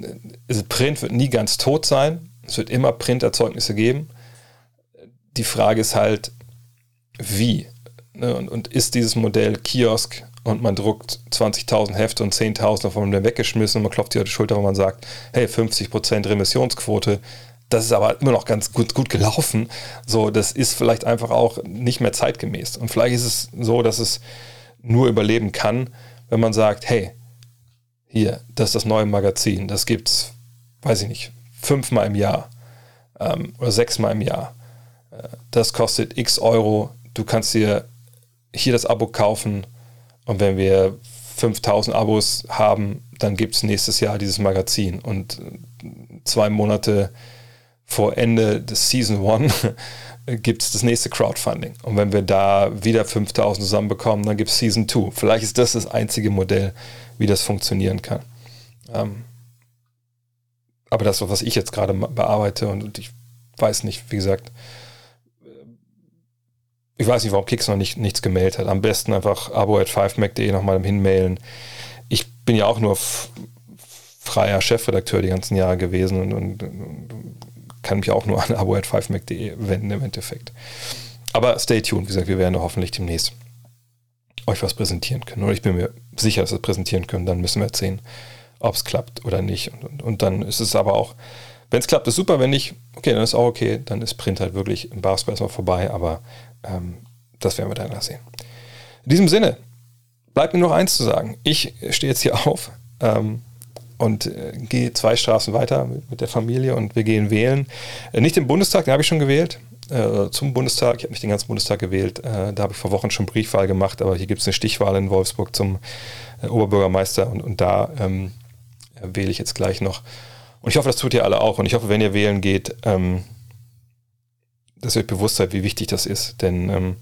Speaker 1: also Print wird nie ganz tot sein. Es wird immer Printerzeugnisse geben. Die Frage ist halt, wie? Ne? Und, und ist dieses Modell Kiosk und man druckt 20.000 Hefte und 10.000 davon werden weggeschmissen und man klopft sich auf die Schulter, wenn man sagt, hey, 50% Remissionsquote, das ist aber immer noch ganz gut, gut gelaufen. So, das ist vielleicht einfach auch nicht mehr zeitgemäß. Und vielleicht ist es so, dass es nur überleben kann, wenn man sagt, hey, hier, das ist das neue Magazin, das gibt's, weiß ich nicht, fünfmal im Jahr ähm, oder sechsmal im Jahr. Äh, das kostet x Euro. Du kannst dir hier das Abo kaufen und wenn wir 5000 Abos haben, dann gibt es nächstes Jahr dieses Magazin und zwei Monate vor Ende des Season 1 <laughs> gibt es das nächste Crowdfunding. Und wenn wir da wieder 5000 zusammenbekommen, dann gibt es Season 2. Vielleicht ist das das einzige Modell, wie das funktionieren kann. Ähm, aber das, was ich jetzt gerade bearbeite und, ich weiß nicht, wie gesagt, ich weiß nicht, warum Kicks noch nicht, nichts gemeldet hat. Am besten einfach abo at 5mac.de nochmal hinmailen. Ich bin ja auch nur freier Chefredakteur die ganzen Jahre gewesen und, und, und kann mich auch nur <laughs> an abo at 5mac.de wenden im Endeffekt. Aber stay tuned, wie gesagt, wir werden hoffentlich demnächst euch was präsentieren können. Oder ich bin mir sicher, dass wir es präsentieren können. Dann müssen wir sehen, ob es klappt oder nicht. Und, und, und dann ist es aber auch, wenn es klappt, ist super. Wenn nicht, okay, dann ist auch okay. Dann ist Print halt wirklich im Basketball erstmal vorbei. Aber ähm, das werden wir dann sehen. In diesem Sinne, bleibt mir noch eins zu sagen. Ich stehe jetzt hier <laughs> auf. Ähm, und äh, gehe zwei Straßen weiter mit, mit, der Familie und wir gehen wählen. Äh, nicht im Bundestag, den habe ich schon gewählt. Äh, zum Bundestag, ich habe nicht den ganzen Bundestag gewählt, äh, da habe ich vor Wochen schon Briefwahl gemacht, aber hier gibt es eine Stichwahl in Wolfsburg zum äh, Oberbürgermeister und, und da ähm, wähle ich jetzt gleich noch. Und ich hoffe, das tut ihr alle auch und ich hoffe, wenn ihr wählen geht, ähm, dass ihr euch bewusst seid, wie wichtig das ist, denn ähm,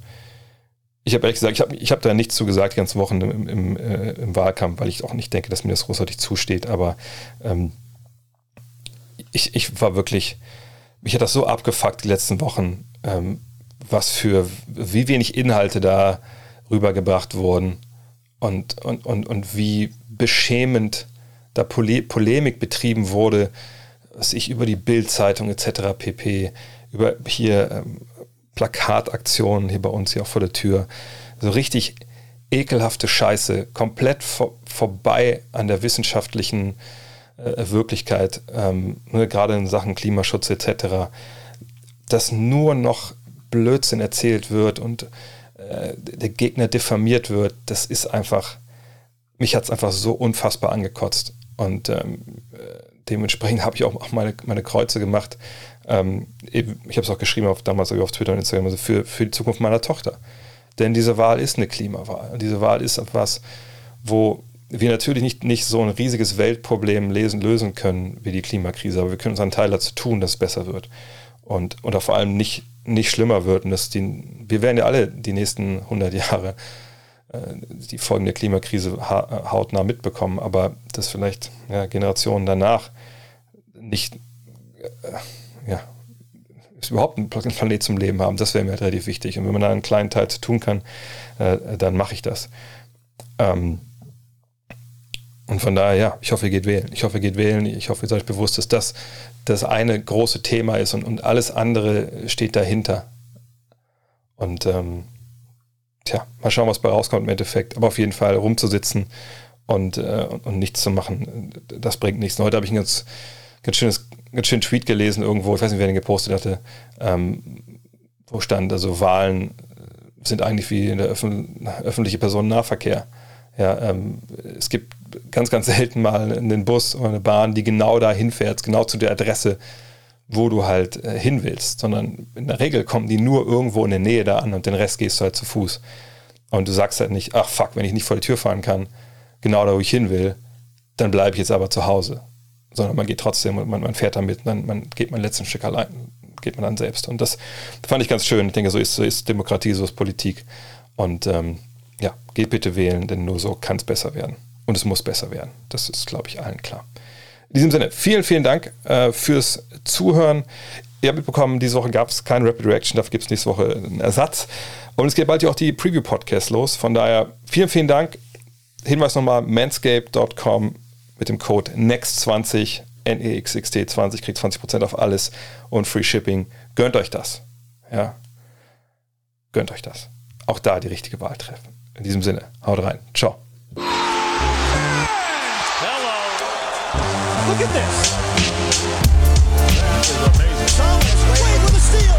Speaker 1: ich habe ehrlich gesagt, ich habe ich hab da nichts zu gesagt die ganzen Wochen im, im, äh, im, Wahlkampf, weil ich auch nicht denke, dass mir das großartig zusteht. Aber ähm, ich, ich war wirklich, mich hat das so abgefuckt die letzten Wochen, ähm, was für, wie wenig Inhalte da rübergebracht wurden und, und, und, und wie beschämend da Pole Polemik betrieben wurde, was ich über die Bildzeitung etc. pp, über hier ähm, Plakataktionen hier bei uns hier auch vor der Tür. So richtig ekelhafte Scheiße, komplett vor, vorbei an der wissenschaftlichen äh, Wirklichkeit, ähm, ne, gerade in Sachen Klimaschutz etc., dass nur noch Blödsinn erzählt wird und äh, der Gegner diffamiert wird, das ist einfach, mich hat es einfach so unfassbar angekotzt. Und ähm, äh, dementsprechend habe ich auch meine, meine Kreuze gemacht, ähm, ich habe es auch geschrieben auf, damals auf Twitter und Instagram, also für, für die Zukunft meiner Tochter. Denn diese Wahl ist eine Klimawahl. Und diese Wahl ist etwas, wo wir natürlich nicht, nicht so ein riesiges Weltproblem lesen, lösen können wie die Klimakrise, aber wir können unseren Teil dazu tun, dass es besser wird. Und, oder vor allem nicht, nicht schlimmer wird. Und dass die, wir werden ja alle die nächsten 100 Jahre äh, die Folgen der Klimakrise ha hautnah mitbekommen, aber dass vielleicht ja, Generationen danach nicht äh, ja, überhaupt einen Planet zum Leben haben, das wäre mir halt relativ wichtig. Und wenn man da einen kleinen Teil zu tun kann, äh, dann mache ich das. Ähm, und von daher, ja, ich hoffe, ihr geht wählen. Ich hoffe, ihr geht wählen. Ich hoffe, ihr seid bewusst, dass das das eine große Thema ist und, und alles andere steht dahinter. Und ähm, tja, mal schauen, was bei rauskommt im Endeffekt. Aber auf jeden Fall rumzusitzen und, äh, und, und nichts zu machen, das bringt nichts. Und heute habe ich ein ganz, ganz schönes ganz schönen Tweet gelesen irgendwo, ich weiß nicht, wer den gepostet hatte, ähm, wo stand, also Wahlen sind eigentlich wie der Öffn öffentliche Personennahverkehr. Ja, ähm, es gibt ganz, ganz selten mal einen Bus oder eine Bahn, die genau da hinfährt, genau zu der Adresse, wo du halt äh, hin willst, sondern in der Regel kommen die nur irgendwo in der Nähe da an und den Rest gehst du halt zu Fuß. Und du sagst halt nicht, ach fuck, wenn ich nicht vor die Tür fahren kann, genau da, wo ich hin will, dann bleibe ich jetzt aber zu Hause sondern man geht trotzdem und man, man fährt damit, dann man geht mein letzten Stück allein, geht man dann selbst. Und das fand ich ganz schön. Ich denke, so ist, so ist Demokratie, so ist Politik. Und ähm, ja, geht bitte wählen, denn nur so kann es besser werden. Und es muss besser werden. Das ist, glaube ich, allen klar. In diesem Sinne, vielen, vielen Dank äh, fürs Zuhören. Ihr habt mitbekommen, diese Woche gab es keine Rapid Reaction, dafür gibt es nächste Woche einen Ersatz. Und es geht bald ja auch die Preview-Podcast los. Von daher, vielen, vielen Dank. Hinweis nochmal, manscape.com mit dem Code NEXT20, N-E-X-X-T20, kriegt 20% auf alles und Free Shipping. Gönnt euch das. Ja. Gönnt euch das. Auch da die richtige Wahl treffen. In diesem Sinne, haut rein. Ciao. Hello. Look at this.
Speaker 2: That is amazing. Thomas
Speaker 3: Wade with a steal.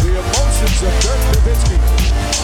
Speaker 3: The emotions of Dirk Nowitzki.